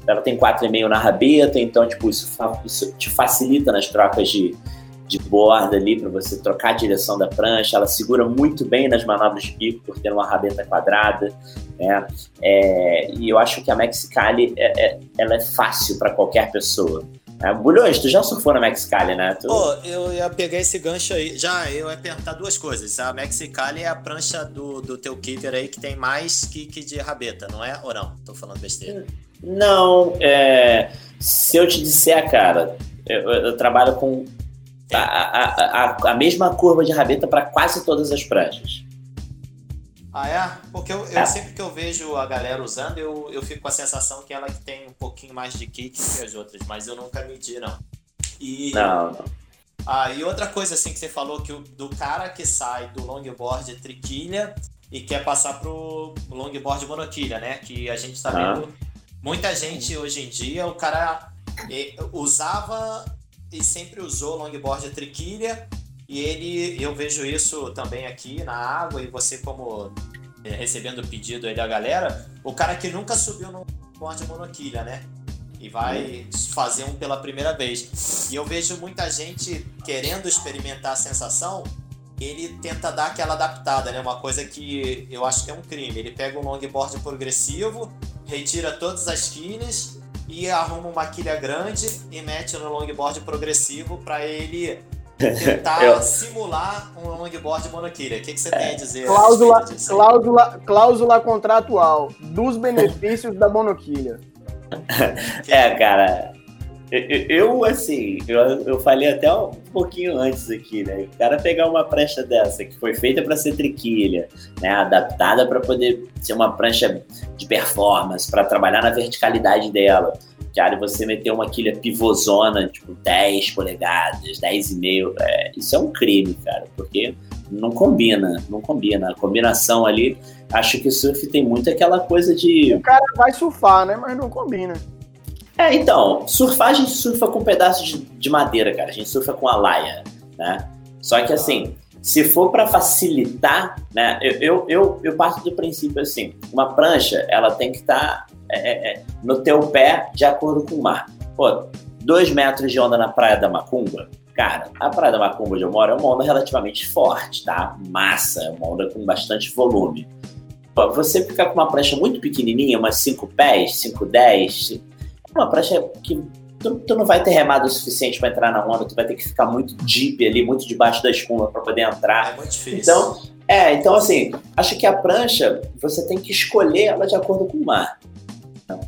ela tem 4,5 na rabeta, então tipo isso, isso te facilita nas trocas de, de borda ali para você trocar a direção da prancha. Ela segura muito bem nas manobras de pico por ter uma rabeta quadrada, né? É, e eu acho que a Mexicali é, é- ela é fácil para qualquer pessoa. É, Bulhões, tu já surfou na Mexicali, né? Tu- Pô, eu ia pegar esse gancho aí. Já, eu ia perguntar duas coisas. A Mexicali é a prancha do, do teu kicker aí que tem mais kick de rabeta, não é? Ou não? Tô falando besteira. Não, é, se eu te disser, cara, eu, eu- trabalho com a, a, a, a mesma curva de rabeta para quase todas as pranchas. Ah, é? Porque eu, eu É. sempre que eu vejo a galera usando, eu, eu fico com a sensação que ela que tem um pouquinho mais de kick que as outras, mas eu nunca medi, não. E, Não, não. Ah, e outra coisa assim que você falou que o, do cara que sai do longboard triquilha e quer passar pro longboard monoquilha, né? Que a gente tá Ah. vendo muita gente hoje em dia, o cara eh, usava e sempre usou longboard triquilha e ele, eu vejo isso também aqui na água e você como eh, recebendo pedido aí da galera, o cara que nunca subiu no board monoquilha, né? E vai fazer um pela primeira vez. E eu vejo muita gente querendo experimentar a sensação, ele tenta dar aquela adaptada, né? Uma coisa que eu acho que é um crime. Ele pega um longboard progressivo, retira todas as quines e arruma uma quilha grande e mete no longboard progressivo para ele tentar eu... simular um longboard monoquilha. O que, que você tem a dizer? Cláusula, a cláusula, cláusula contratual dos benefícios da monoquilha. É, cara, eu, assim, eu, eu falei até um pouquinho antes aqui, né? O cara pegar uma prancha dessa, que foi feita para ser triquilha, né? Adaptada para poder ser uma prancha de performance, para trabalhar na verticalidade dela. Cara, você meter uma quilha pivôzona, tipo 10 polegadas, 10,5, é, isso é um crime, cara, porque não combina, não combina. A combinação ali, acho que o surf tem muito aquela coisa de. O cara vai surfar, né? Mas não combina. É, então, surfar a gente surfa com pedaços de, de madeira, cara. A gente surfa com a laia, né? Só que assim, se for para facilitar, né? Eu, eu, eu, eu, parto do princípio assim, uma prancha, ela tem que estar tá, é, é, é, no teu pé de acordo com o mar. Pô, dois metros de onda na Praia da Macumba, cara, a Praia da Macumba onde eu moro é uma onda relativamente forte, tá? Massa, é uma onda com bastante volume. Pô, você ficar com uma prancha muito pequenininha, umas 5 pés, 5, 10, uma prancha que tu, tu, não vai ter remado o suficiente para entrar na onda, tu vai ter que ficar muito deep ali, muito debaixo da espuma para poder entrar. É muito difícil. Então, é, então assim, acho que a prancha você tem que escolher ela de acordo com o mar.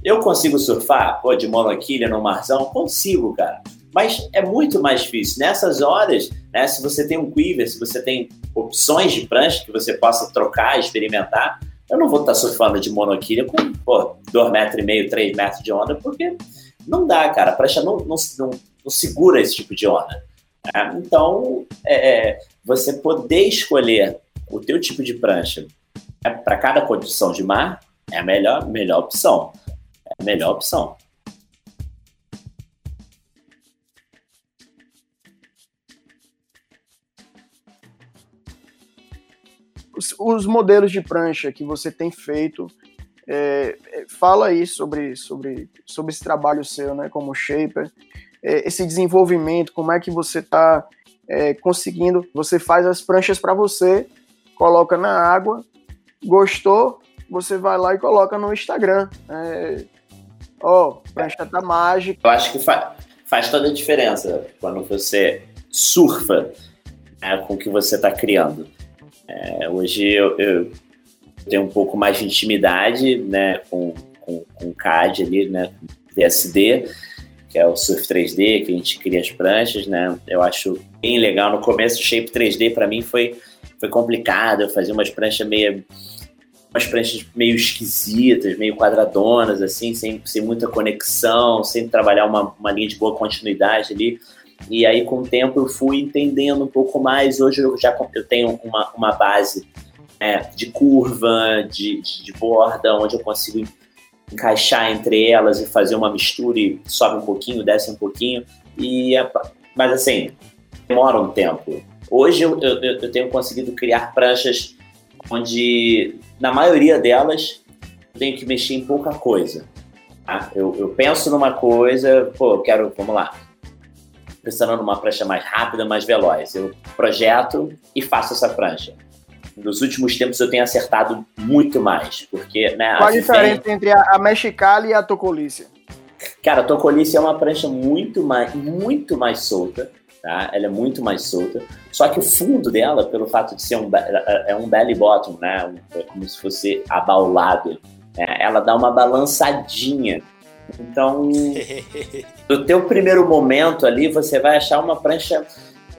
Eu consigo surfar, pô, de monoquilha no marzão? Consigo, cara. Mas é muito mais difícil. Nessas horas, né, se você tem um quiver, se você tem opções de prancha que você possa trocar, experimentar, eu não vou estar surfando de monoquilha com, pô, 2,5 metros e meio, 3 metros de onda, porque não dá, cara. A prancha não, não, não, não segura esse tipo de onda. Né? Então, é, é você poder escolher o teu tipo de prancha é, para cada condição de mar é a melhor, melhor opção. Melhor opção. os, os modelos de prancha que você tem feito, é, é, fala aí sobre, sobre, sobre esse trabalho seu, né, como shaper, é, esse desenvolvimento, como é que você está é, conseguindo, você faz as pranchas para você, coloca na água, gostou, você vai lá e coloca no Instagram. É, ó, oh, prancha tá mágica. Eu acho que fa faz toda a diferença quando você surfa né, com o que você está criando. É, hoje eu, eu, tenho um pouco mais de intimidade né, com, com, com o CAD ali, né, VSD, que é o Surf 3D, que a gente cria as pranchas, né? Eu acho bem legal. No começo, o Shape 3D para mim foi, foi complicado. Eu fazia umas pranchas meio umas pranchas meio esquisitas, meio quadradonas, assim, sem, sem muita conexão, sem trabalhar uma, uma linha de boa continuidade ali. E aí, com o tempo, eu fui entendendo um pouco mais. Hoje eu já eu tenho uma, uma base é, de curva, de, de, de, borda, onde eu consigo encaixar entre elas e fazer uma mistura e sobe um pouquinho, desce um pouquinho. E, é, mas assim, demora um tempo. Hoje eu, eu, eu tenho conseguido criar pranchas onde, na maioria delas, eu tenho que mexer em pouca coisa. Tá? Eu, eu penso numa coisa, pô, eu quero, vamos lá, pensando numa prancha mais rápida, mais veloz. Eu projeto e faço essa prancha. Nos últimos tempos eu tenho acertado muito mais, porque... Né, Qual a, diferença entre a, a Mexicali e a Tocolícia? Cara, a Tocolícia é uma prancha muito mais, muito mais solta, tá? Ela é muito mais solta. Só que o fundo dela, pelo fato de ser um, é um belly bottom, né? É como se fosse abaulado, né? ela dá uma balançadinha então, no teu primeiro momento ali, você vai achar uma prancha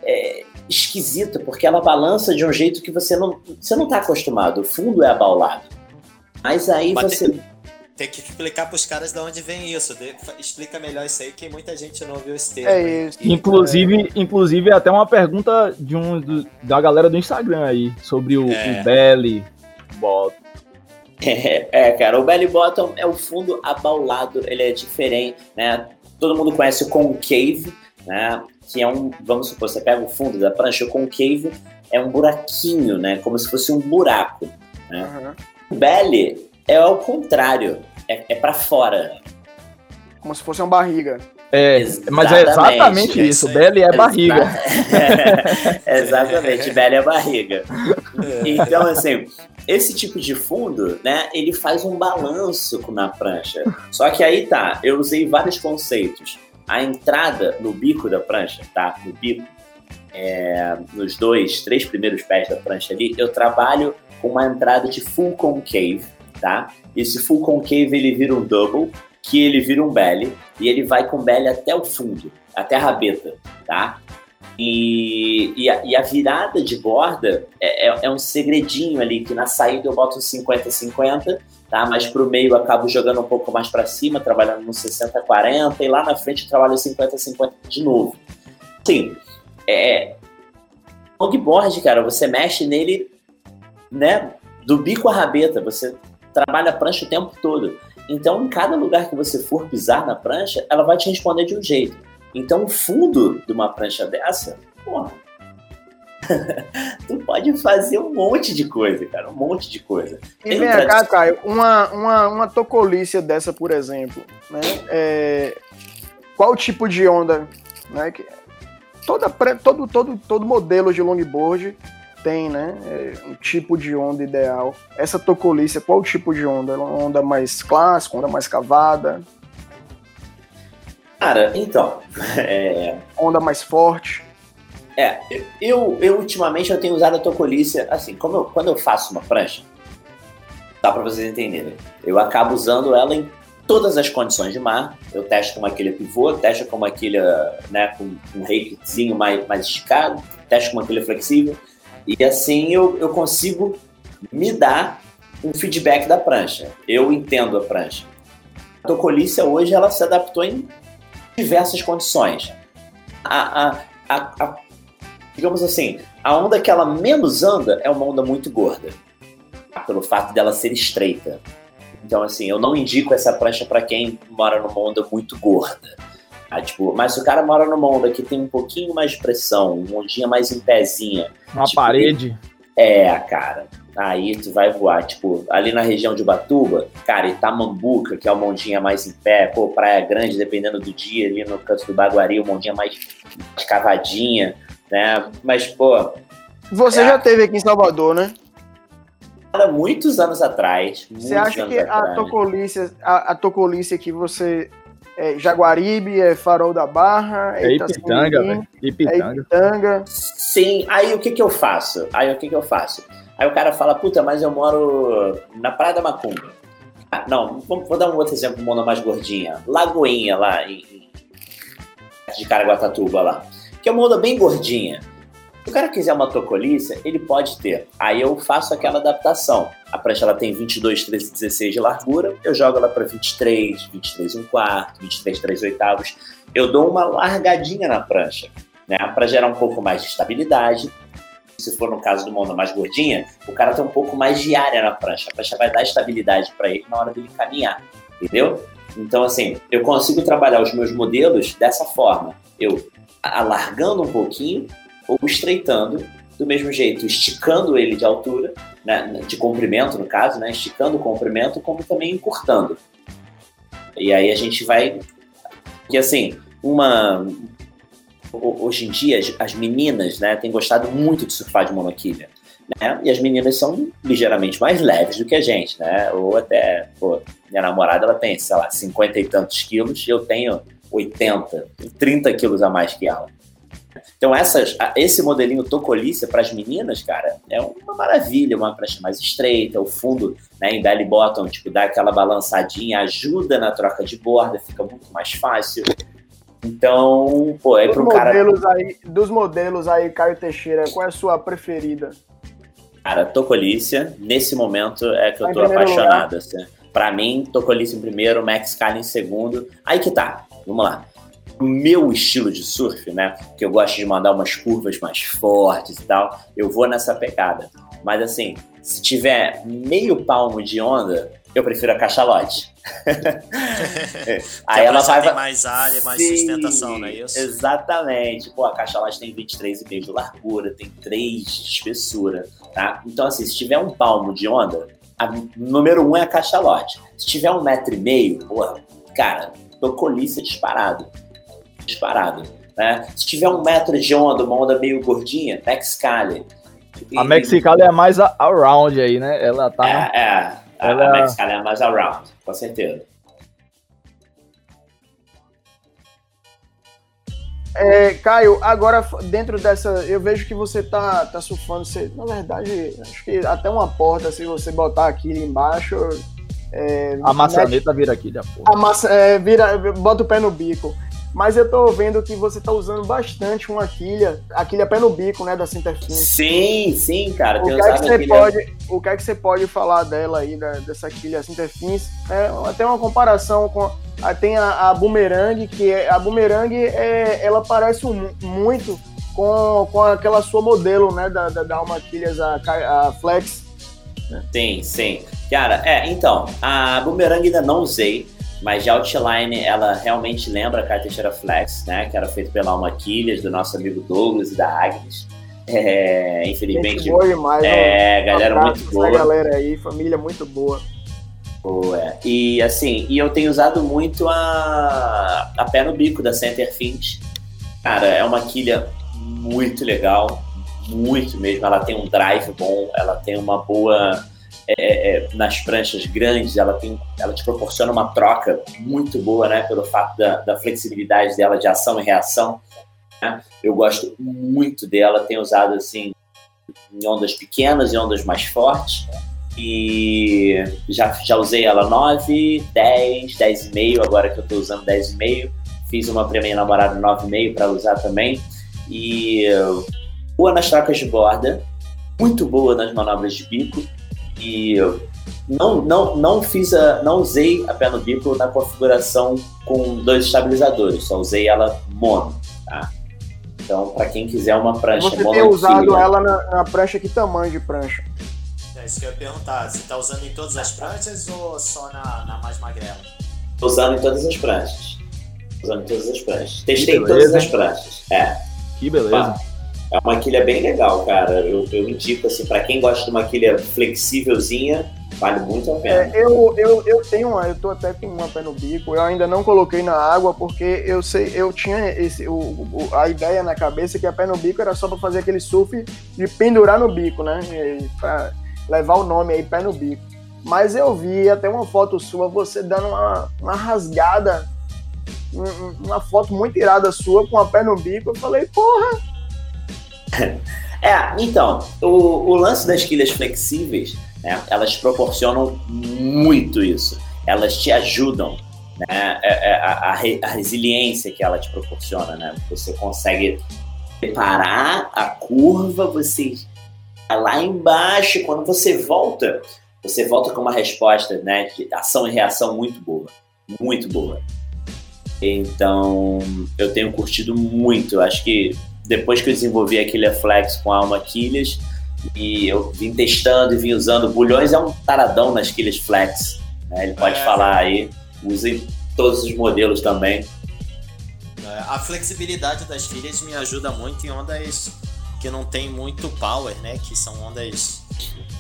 é, esquisita, porque ela balança de um jeito que você não você não está acostumado. O fundo é abaulado. Mas aí Mas você tem, tem, que explicar para os caras de onde vem isso. De, explica melhor isso aí, que muita gente não viu esse termo. É isso. Inclusive, é... inclusive até uma pergunta de um do, da galera do Instagram aí sobre o, é. o belly bot é, é, cara, o belly bottom é o fundo abaulado, ele é diferente, né? Todo mundo conhece o concave, né? Que é um, vamos supor, você pega o fundo da prancha, o concave é um buraquinho, né? Como se fosse um buraco, né? Uhum. O belly é ao contrário, é, é para fora. Como se fosse uma barriga. É, mas é exatamente isso. isso belly é barriga. É, exatamente, belly é barriga. Então, assim, esse tipo de fundo, né, ele faz um balanço na prancha. Só que aí tá, eu usei vários conceitos. A entrada no bico da prancha, tá? No bico, é, nos dois, três primeiros pés da prancha ali, eu trabalho com uma entrada de full concave, tá? Esse full concave ele vira um double, que ele vira um belly e ele vai com belly até o fundo, até a rabeta, tá? E, e, a, e a virada de borda é, é, é, um segredinho ali, que na saída eu boto 50-50, tá? Mas pro meio eu acabo jogando um pouco mais para cima, trabalhando no 60-40, e lá na frente eu trabalho 50-50 de novo. Sim, é. Longboard, cara, você mexe nele, né? Do bico à rabeta, você trabalha a prancha o tempo todo. Então, em cada lugar que você for pisar na prancha, ela vai te responder de um jeito. Então, o fundo de uma prancha dessa, porra, tu pode fazer um monte de coisa, cara, um monte de coisa. E vem cá, Caio, uma, uma, uma tocolícia dessa, por exemplo, né? É, qual tipo de onda, né? Toda, todo, todo, todo modelo de longboard tem, né? É, um tipo de onda ideal. Essa tocolícia, qual tipo de onda? Uma onda mais clássica, onda mais cavada? Cara, então. É... Onda mais forte. É, eu, eu ultimamente eu tenho usado a tocolícia, assim, como eu, quando eu faço uma prancha, dá para vocês entenderem, eu acabo usando ela em todas as condições de mar. Eu testo com uma quilha pivô, testo com uma quilha né, com um rakezinho mais, mais esticado, testo com uma quilha flexível, e assim eu, eu consigo me dar um feedback da prancha. Eu entendo a prancha. A tocolícia hoje ela se adaptou em diversas condições. A, a, a, a, digamos assim, a onda que ela menos anda é uma onda muito gorda, pelo fato dela ser estreita. Então, assim, eu não indico essa prancha para quem mora numa onda muito gorda. Ah, tipo, mas se o cara mora numa onda que tem um pouquinho mais de pressão, uma ondinha mais em pezinha. Uma tipo, parede. É, cara. Aí tu vai voar, tipo, ali na região de Ubatuba, cara, Itamambuca, que é uma ondinha mais em pé, pô, Praia Grande, dependendo do dia, ali no canto do Baguari, uma ondinha mais, mais cavadinha, né? Mas, pô. Você é... já teve aqui em Salvador, né? Muitos anos atrás. Você acha que a tocolice, a, a tocolice que você é Jaguaribe, é Farol da Barra, é, é Ipitanga, velho. Ipitanga. É Ipitanga. Sim, aí o que que eu faço? Aí o que que eu faço? Aí o cara fala, puta, mas eu moro na Praia da Macumba. Ah, não, vou, vou, dar um outro exemplo, uma onda mais gordinha. Lagoinha lá, em, de Caraguatatuba lá. Que é uma onda bem gordinha. Se o cara quiser uma tocolícia, ele pode ter. Aí eu faço aquela adaptação. A prancha ela tem 22, 13, 16 de largura, eu jogo ela para 23, 23 um quarto, 23, 3 oitavos. Eu dou uma largadinha na prancha, né? Para gerar um pouco mais de estabilidade. Se for no caso do onda mais gordinha, o cara tem um pouco mais de área na prancha. A prancha vai dar estabilidade para ele na hora dele caminhar, entendeu? Então, assim, eu consigo trabalhar os meus modelos dessa forma. Eu alargando um pouquinho, ou estreitando do mesmo jeito, esticando ele de altura, né, de comprimento no caso, né, esticando o comprimento, como também encurtando. E aí a gente vai. Que assim, uma. Hoje em dia, as meninas né, têm gostado muito de surfar de monoquilha. Né? E as meninas são ligeiramente mais leves do que a gente, né? Ou até, pô, minha namorada ela tem, sei lá, 50 e tantos quilos, e eu tenho 80, 30 quilos a mais que ela. Então, essas, esse modelinho Tocolice para as meninas, cara, é uma maravilha, uma prancha mais estreita, o fundo né, em belly bottom, tipo, dá aquela balançadinha, ajuda na troca de borda, fica muito mais fácil. Então, pô, é para um cara. Aí, dos modelos aí, Caio Teixeira, qual é a sua preferida? Cara, Tocolícia, nesse momento é que eu tô apaixonado. Assim. Pra mim, Tocolícia em primeiro, Max Kali em segundo. Aí que tá, vamos lá meu estilo de surf, né? Que eu gosto de mandar umas curvas mais fortes e tal, eu vou nessa pegada. Mas assim, se tiver meio palmo de onda, eu prefiro a cachalote. Aí ela vai. Tem mais área, mais Sim, sustentação, não é isso? Exatamente. Pô, a cachalote tem 23,5 de largura, tem 3 de espessura, tá? Então, assim, se tiver um palmo de onda, a número um é a cachalote. Se tiver um metro e meio, porra, cara, tô colícia disparado. Disparado. Né? Se tiver um metro de onda, uma onda meio gordinha, Mexicali. A Mexicali é mais around aí, né? Ela tá. É, é. Ela... A Mexicali é mais around, com certeza. É, Caio, agora dentro dessa, eu vejo que você tá, tá surfando, você, na verdade, acho que até uma porta, se você botar aqui embaixo. É, a maçaneta mete, vira aqui, já porra. A massa, é, vira, bota o pé no bico. Mas eu tô vendo que você tá usando bastante uma quilha, a quilha pé no bico, né, da Cinterfin. Sim, sim, cara. O que, é que você pode, o que é que você pode falar dela aí, da, dessa quilha Cinterfins? É, até uma comparação com tem a, a Boomerang, que é, a Boomerang é, ela parece um, muito com, com aquela sua modelo, né, da, da, da Alma Quilhas, a, a Flex. Sim, sim. Cara, é, então, a Boomerang ainda não usei, mas de outline ela realmente lembra a carteira Flex, né? Que era feita pela Alma Quilhas, do nosso amigo Douglas e da Agnes. É, infelizmente. Gente boa demais, é, galera muito boa. galera aí, família muito boa. Boa. E assim, e eu tenho usado muito a, a pé no bico da Center Finch. Cara, é uma quilha muito legal, muito mesmo. Ela tem um drive bom, ela tem uma boa é, é, é, nas pranchas grandes, ela, tem, ela te proporciona uma troca muito boa, né? Pelo fato da, da flexibilidade dela de ação e reação. Né? Eu gosto muito dela, tenho usado assim em ondas pequenas e ondas mais fortes. E já, já usei ela 9, 10, 10,5, agora que eu estou usando 10,5. Fiz uma para minha namorada 9,5 para usar também. E boa nas trocas de borda, muito boa nas manobras de bico e não, não, não fiz a, não usei a pé no bico na configuração com dois estabilizadores, só usei ela mono, tá? Então, para quem quiser uma prancha Você tem usado ela na, na, prancha, que tamanho de prancha? É isso que eu ia perguntar. Você tá usando em todas as pranchas ou só na, na mais magrela? Tô usando em todas as pranchas. Tô usando em todas as pranchas. Testei todas as pranchas. É. Que beleza. É uma quilha bem legal, cara. Eu, eu indico, assim, para quem gosta de uma quilha flexívelzinha, vale muito a pena. É, eu, eu, eu tenho uma, eu tô até com uma pé no bico, eu ainda não coloquei na água porque eu sei, eu tinha esse, o, o a ideia na cabeça que a pé no bico era só para fazer aquele surf de pendurar no bico, né? Para levar o nome aí, pé no bico. Mas eu vi até uma foto sua, você dando uma, uma rasgada, uma foto muito irada sua com a pé no bico. Eu falei, porra, É, então, o, o lance das quilhas flexíveis, né, elas proporcionam muito isso. Elas te ajudam, né, é, é, a, a, a resiliência que ela te proporciona, né? Você consegue preparar a curva, você lá embaixo, quando você volta, você volta com uma resposta, né, de ação e reação muito boa, muito boa. Então, eu tenho curtido muito. Acho que depois que eu desenvolvi aquele Flex com a Alma Quilhas, e eu vim testando e vim usando. Bulhões é um taradão nas quilhas Flex. Né? Ele pode é. falar aí, use todos os modelos também. É, a flexibilidade das quilhas me ajuda muito em ondas que não tem muito power, né? Que são ondas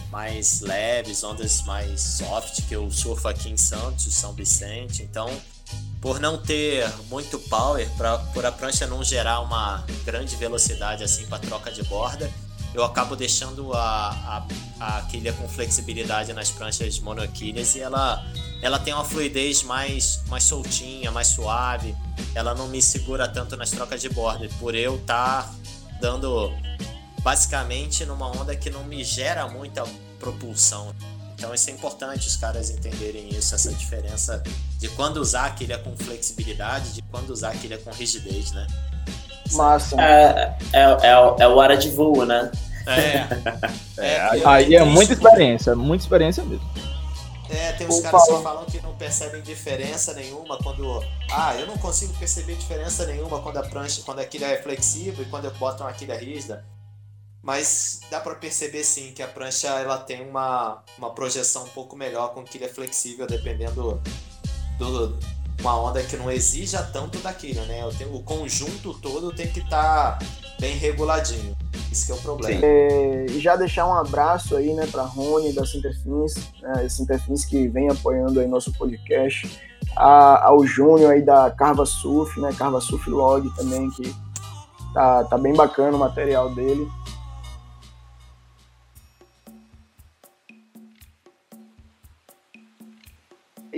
mais leves, ondas mais soft, que eu surfo aqui em Santos, São Vicente. Então, por não ter muito power, pra, por a prancha não gerar uma grande velocidade assim para troca de borda, eu acabo deixando a, a, a quilha com flexibilidade nas pranchas monoquilhas e ela, ela tem uma fluidez mais, mais soltinha, mais suave, ela não me segura tanto nas trocas de borda, por eu estar tá dando basicamente numa onda que não me gera muita propulsão. Então isso é importante os caras entenderem isso, essa diferença de quando usar a quilha com flexibilidade, de quando usar a quilha com rigidez, né? Massa. É, é, é, é o hora de voo, né? É. é, é aí é muita experiência, muita experiência mesmo. É, tem uns caras que falam que não percebem diferença nenhuma quando. Ah, eu não consigo perceber diferença nenhuma quando a prancha, quando a quilha é flexível e quando eu boto uma quilha rígida. Mas dá para perceber sim que a prancha ela tem uma, uma projeção um pouco melhor com quilha flexível, dependendo do, uma onda que não exija tanto da quilha, né? Tenho, o conjunto todo tem que estar tá bem reguladinho. Isso que é o problema. É, e já deixar um abraço aí, né, para Rony da Sinterfins, né, Sinterfins que vem apoiando aí nosso podcast. a, ao Júnior aí da Carva Surf, né? Carva Surf Log também, que tá, tá bem bacana o material dele.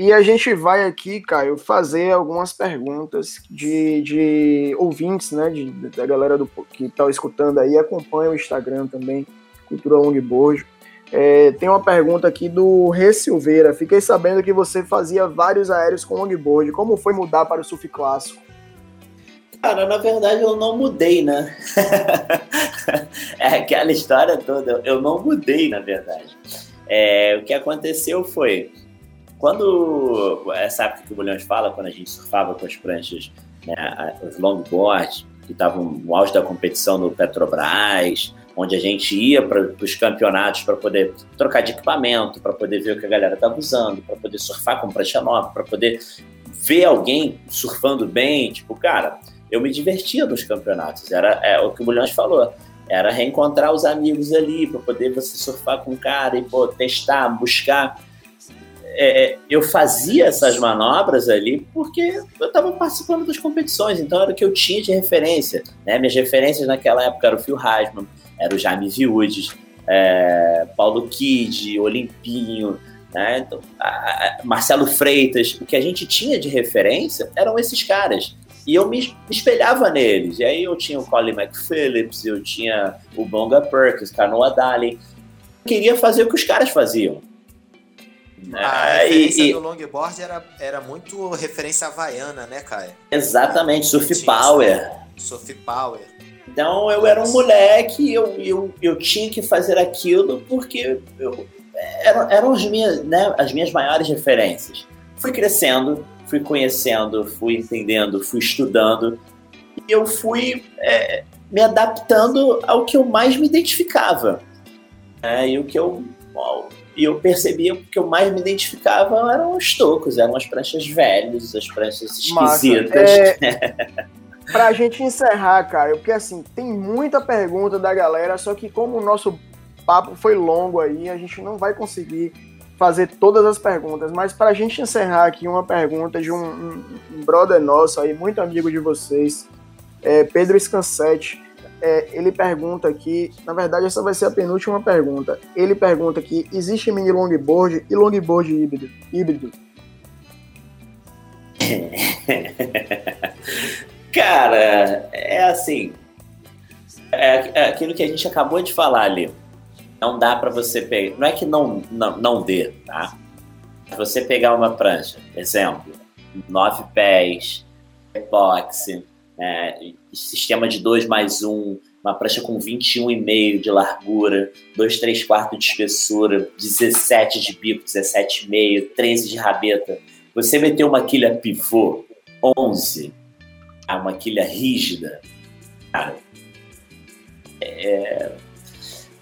E a gente vai aqui, Caio, fazer algumas perguntas de, de ouvintes, né? De, da galera do, que está escutando aí, acompanha o Instagram também, Cultura Longboard. É, tem uma pergunta aqui do Rê Silveira. Fiquei sabendo que você fazia vários aéreos com longboard. Como foi mudar para o surf clássico? Cara, na verdade eu não mudei, né? é aquela história toda. Eu não mudei, na verdade. É, o que aconteceu foi quando essa época que o Bulhões fala, quando a gente surfava com as pranchas, né, os longboards que estavam no auge da competição no Petrobras, onde a gente ia para os campeonatos para poder trocar de equipamento, para poder ver o que a galera estava usando, para poder surfar com prancha nova, para poder ver alguém surfando bem. Tipo, cara, eu me divertia nos campeonatos. Era é, o que o Bulhões falou. Era reencontrar os amigos ali, para poder você surfar com o cara e pô, testar, buscar. É, é eu fazia essas manobras ali porque eu estava participando das competições, então era o que eu tinha de referência. Né? Minhas referências naquela época eram o Phil Heisman, era o Jaime Viudes, é, Paulo Kid, Olimpinho, né? então, a, a Marcelo Freitas. O que a gente tinha de referência eram esses caras. E eu me espelhava neles. E aí eu tinha o Colin McPhillips, eu tinha o Bonga Perkins, Canoa Daly. Eu queria fazer o que os caras faziam. A é, referência e, do longboard era, era muito referência havaiana, né, Caio? Exatamente, surf power. Surf power. Então eu era um moleque, eu, eu, eu tinha que fazer aquilo porque eu, eram, eram as, minhas, né, as minhas maiores referências. Fui crescendo, fui conhecendo, fui entendendo, fui estudando e eu fui é, me adaptando ao que eu mais me identificava. É, e o que eu e eu percebia que o que eu mais me identificava eram os tocos, eram as pranchas velhas, as pranchas esquisitas. é... pra gente encerrar, cara, porque assim, tem muita pergunta da galera, só que como o nosso papo foi longo aí, a gente não vai conseguir fazer todas as perguntas, mas pra gente encerrar aqui uma pergunta de um, um, brother nosso aí, muito amigo de vocês, é Pedro Scansete, é, ele pergunta aqui, na verdade essa vai ser a penúltima pergunta, ele pergunta aqui, existe mini longboard e longboard híbrido? híbrido? Cara, é assim. É, é, aquilo que a gente acabou de falar ali. Não dá para você pegar. Não é que não, não, não dê, tá? Você pegar uma prancha, exemplo, nove pés, boxe, é, sistema de 2 mais 1, um, uma prancha com 21,5 de largura, 2, 3 quartos de espessura, 17 de bico, 17,5, 13 de rabeta. Você meter uma quilha pivô, 11, uma quilha rígida, cara, é,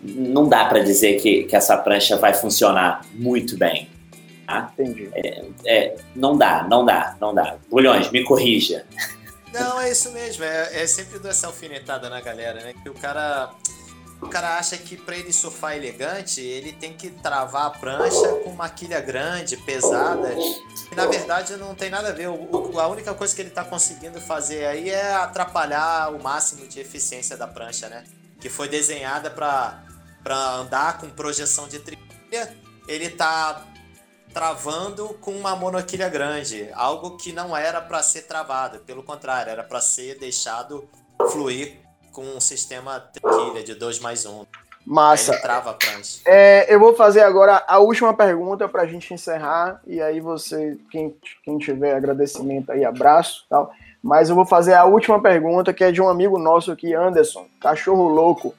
não dá para dizer que, que essa prancha vai funcionar muito bem. Tá? Entendi. É, é, não dá, não dá, não dá. Bulhões, me corrija. Não, é isso mesmo. É, é sempre essa alfinetada na galera, né? Que o cara o cara acha que para ele surfar elegante, ele tem que travar a prancha com uma quilha grande, pesada. E na verdade não tem nada a ver. O, a única coisa que ele está conseguindo fazer aí é atrapalhar o máximo de eficiência da prancha, né? Que foi desenhada para andar com projeção de trilha. Ele está travando com uma monoquilha grande, algo que não era para ser travado, pelo contrário, era para ser deixado fluir com um sistema triquilha de 2 mais 1. Um. Massa. Ele trava a prancha. É, eu vou fazer agora a última pergunta para a gente encerrar, e aí você, quem, quem tiver agradecimento aí, abraço tal. Mas eu vou fazer a última pergunta, que é de um amigo nosso aqui, Anderson, cachorro louco.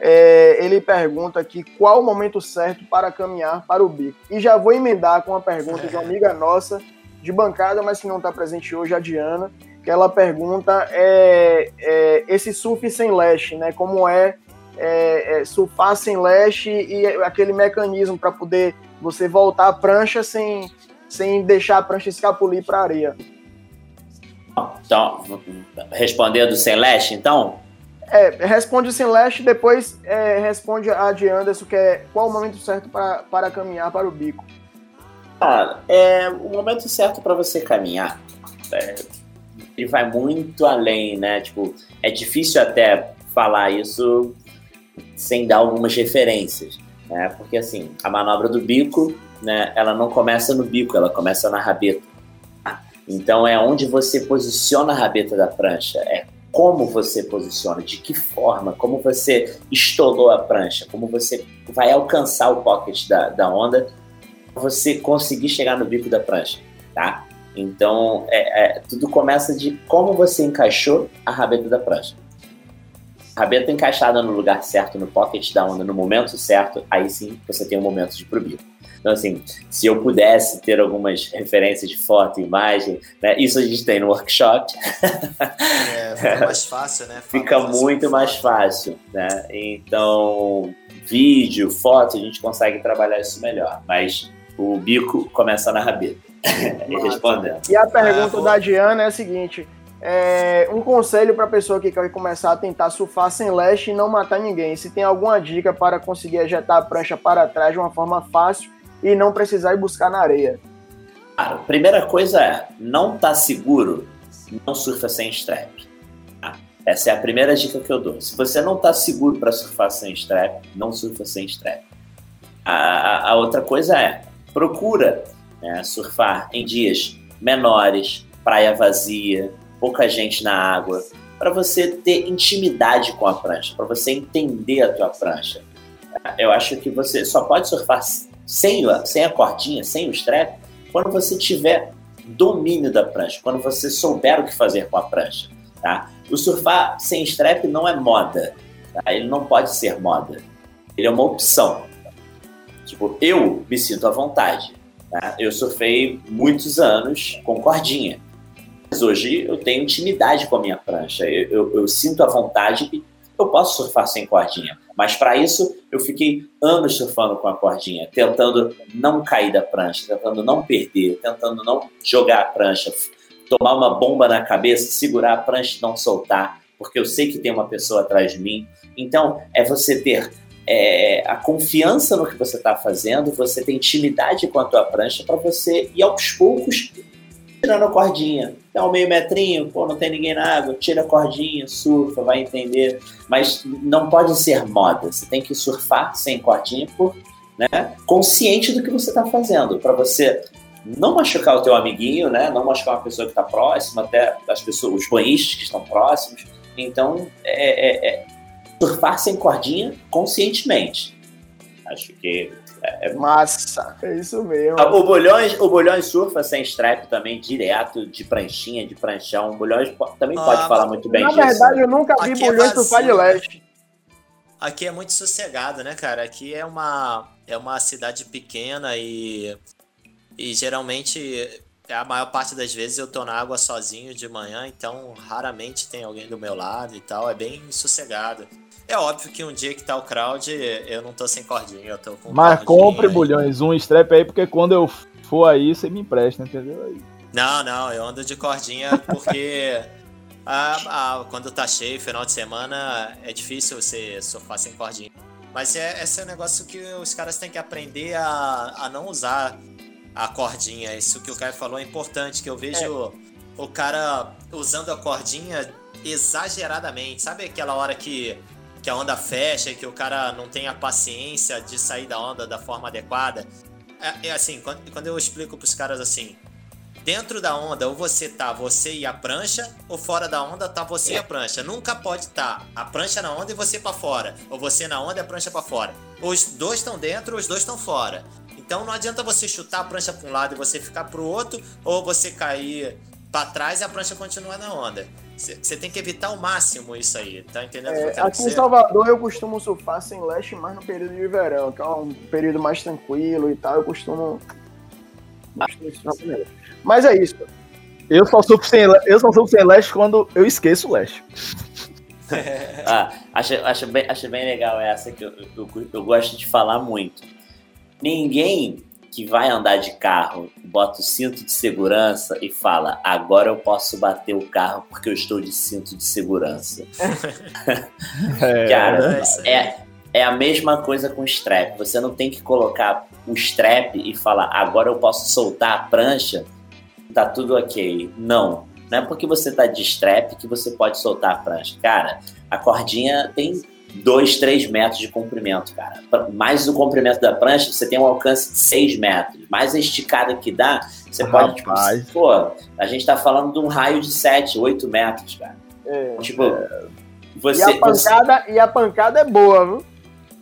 É, ele pergunta aqui qual o momento certo para caminhar para o bico. E já vou emendar com uma pergunta de uma amiga nossa de bancada, mas que não está presente hoje, a Diana, que ela pergunta é, é, esse surf sem leste, né? Como é, é, é surfar sem leste e aquele mecanismo para poder você voltar a prancha sem, sem deixar a prancha escapulir para a areia. Então, respondendo sem leste, então? É, responde sem leste, depois é, responde a de Anderson, que é qual o momento certo para, para caminhar para o bico. Ah, é o momento certo para você caminhar. É, ele vai muito além, né? Tipo, é difícil até falar isso sem dar algumas referências, né? Porque assim, a manobra do bico, né? Ela não começa no bico, ela começa na rabeta. Então é onde você posiciona a rabeta da prancha, é como você posiciona, de que forma, como você estolou a prancha, como você vai alcançar o pocket da, da onda, você conseguir chegar no bico da prancha, tá? Então, é, é, tudo começa de como você encaixou a rabeta da prancha. A rabeta encaixada no lugar certo, no pocket da onda, no momento certo, aí sim você tem um momento de ir pro bico. Então, assim, se eu pudesse ter algumas referências de foto, imagem, né? Isso a gente tem no workshop. É, fica mais fácil, né? fica muito mais fácil, né? Então, vídeo, foto, a gente consegue trabalhar isso melhor. Mas o bico começa na rabeta. Respondendo. E a pergunta ah, da Diana é a seguinte: é, um conselho para a pessoa que quer começar a tentar surfar sem leste e não matar ninguém. Se tem alguma dica para conseguir ejetar a prancha para trás de uma forma fácil e não precisar ir buscar na areia? Cara, primeira coisa é, não tá seguro, não surfa sem strap. Tá? Essa é a primeira dica que eu dou. Se você não tá seguro para surfar sem strap, não surfa sem strap. A, a outra coisa é, procura né, surfar em dias menores, praia vazia, pouca gente na água, para você ter intimidade com a prancha, para você entender a tua prancha. Eu acho que você só pode surfar sem, sem a cordinha, sem o strap, quando você tiver domínio da prancha, quando você souber o que fazer com a prancha. Tá? O surfar sem strap não é moda, tá? ele não pode ser moda, ele é uma opção. Tipo, eu me sinto à vontade. Tá? Eu surfei muitos anos com cordinha. Mas hoje eu tenho intimidade com a minha prancha. Eu, eu, eu sinto a vontade eu posso surfar sem cordinha. Mas para isso eu fiquei anos surfando com a cordinha, tentando não cair da prancha, tentando não perder, tentando não jogar a prancha, tomar uma bomba na cabeça, segurar a prancha e não soltar, porque eu sei que tem uma pessoa atrás de mim. Então é você ter é, a confiança no que você está fazendo, você ter intimidade com a tua prancha para você ir aos poucos tirando a cordinha. Um meio metrinho, pô, não tem ninguém na água, tira a cordinha, surfa, vai entender. Mas não pode ser moda. Você tem que surfar sem cordinha por, né, consciente do que você está fazendo, para você não machucar o teu amiguinho, né, não machucar uma pessoa que está próxima, até as pessoas, os banhistas que estão próximos. Então, é, é, é surfar sem cordinha conscientemente. Acho que é, massa, é isso mesmo. O Bolhões, o Bolhões surfa sem strap também, direto, de pranchinha, de pranchão. O Bolhões também ah, pode falar muito bem na disso. Na verdade, eu nunca vi Aqui é Bolhões é surfar de leste. Aqui é muito sossegado, né, cara? Aqui é uma, é uma cidade pequena e, e geralmente a maior parte das vezes eu tô na água sozinho de manhã, então raramente tem alguém do meu lado e tal, é bem sossegado. É óbvio que um dia que tá o crowd, eu não tô sem cordinha, eu tô com Mas compre, bulhões, um strap aí, porque quando eu for aí, você me empresta, entendeu? Não, não, eu ando de cordinha porque a, a, quando tá cheio, final de semana, é difícil você surfar sem cordinha. Mas é, esse é um negócio que os caras têm que aprender a, a não usar a cordinha. Isso que o Caio falou é importante, que eu vejo é. o cara usando a cordinha exageradamente. Sabe aquela hora que que a onda fecha e que o cara não tem a paciência de sair da onda da forma adequada. É, é assim, quando, quando eu explico pros caras assim, dentro da onda, ou você tá você e a prancha, ou fora da onda tá você e a prancha. Nunca pode estar tá a prancha na onda e você para fora, ou você na onda e a prancha para fora. Os dois estão dentro, os dois estão fora. Então não adianta você chutar a prancha para um lado e você ficar pro outro, ou você cair para trás e a prancha continuar na onda. Você tem que evitar ao máximo isso aí, tá entendendo? É, aqui dizer? em Salvador eu costumo surfar sem leste mais no período de verão, que é um período mais tranquilo e tal, eu costumo. Mas é isso. Eu só surfo sem, eu só surfo sem leste quando eu esqueço o leste. ah, acho, acho, bem, acho bem legal essa que eu, eu, eu gosto de falar muito. Ninguém que vai andar de carro, bota o cinto de segurança e fala: agora eu posso bater o carro porque eu estou de cinto de segurança. é, Cara, é, é a mesma coisa com o strap. Você não tem que colocar o strap e falar, agora eu posso soltar a prancha, tá tudo ok. Não. Não é porque você tá de strap que você pode soltar a prancha. Cara, a cordinha tem 2, 3 metros de comprimento, cara. Mais o comprimento da prancha, você tem um alcance de 6 metros. Mais a esticada que dá, você pode, tipo, pô, a gente tá falando de um raio de 7, 8 metros, cara. É, tipo, é... Você, e, a pancada, você... e a pancada é boa, viu?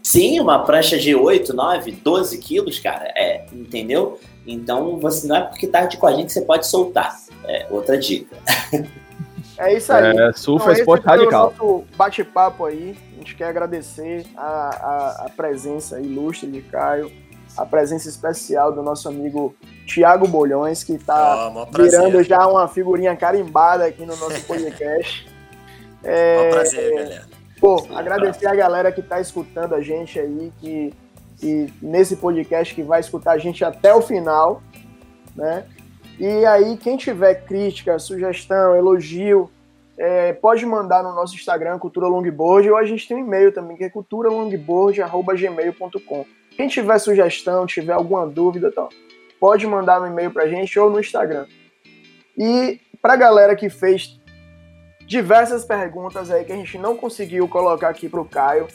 Sim, uma prancha de 8, 9, 12 quilos, cara, é, entendeu? Então, você não é porque tá com a gente que você pode soltar. É outra dica. É isso aí. É, surf então, é esporte radical. bate-papo aí. A gente quer agradecer a, a, a, presença ilustre de Caio, a presença especial do nosso amigo Tiago Bolhões, que está oh, virando já uma figurinha carimbada aqui no nosso podcast. é, um prazer, galera. Pô, Sim, agradecer a galera que está escutando a gente aí, que, que nesse podcast que vai escutar a gente até o final, né? E aí, quem tiver crítica, sugestão, elogio, é, pode mandar no nosso Instagram, Cultura Longboard, ou a gente tem um e-mail também, que é culturalongboard.gmail.com. Quem tiver sugestão, tiver alguma dúvida, tá, pode mandar no e-mail pra gente ou no Instagram. E pra galera que fez diversas perguntas aí que a gente não conseguiu colocar aqui para o Caio.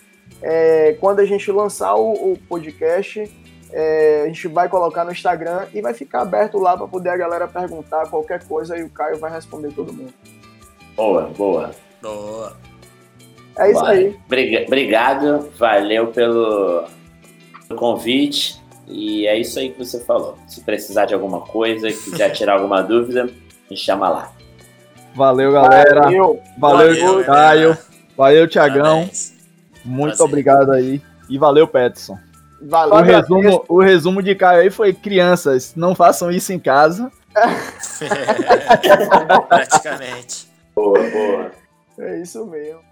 É, quando a gente lançar o, o podcast, é, a gente vai colocar no Instagram e vai ficar aberto lá para poder a galera perguntar qualquer coisa e o Caio vai responder todo mundo. Boa, boa. Boa. É isso aí. Obrigado, valeu pelo convite. E é isso aí que você falou. Se precisar de alguma coisa, quiser tirar alguma dúvida, me chama lá. Valeu, galera. Valeu, valeu, Caio. Valeu, Tiagão. Muito Prazer. obrigado aí. E valeu, Peterson. Valeu, o resumo, o resumo de Caio aí foi: crianças, não façam isso em casa. Praticamente. Boa, boa. É isso mesmo.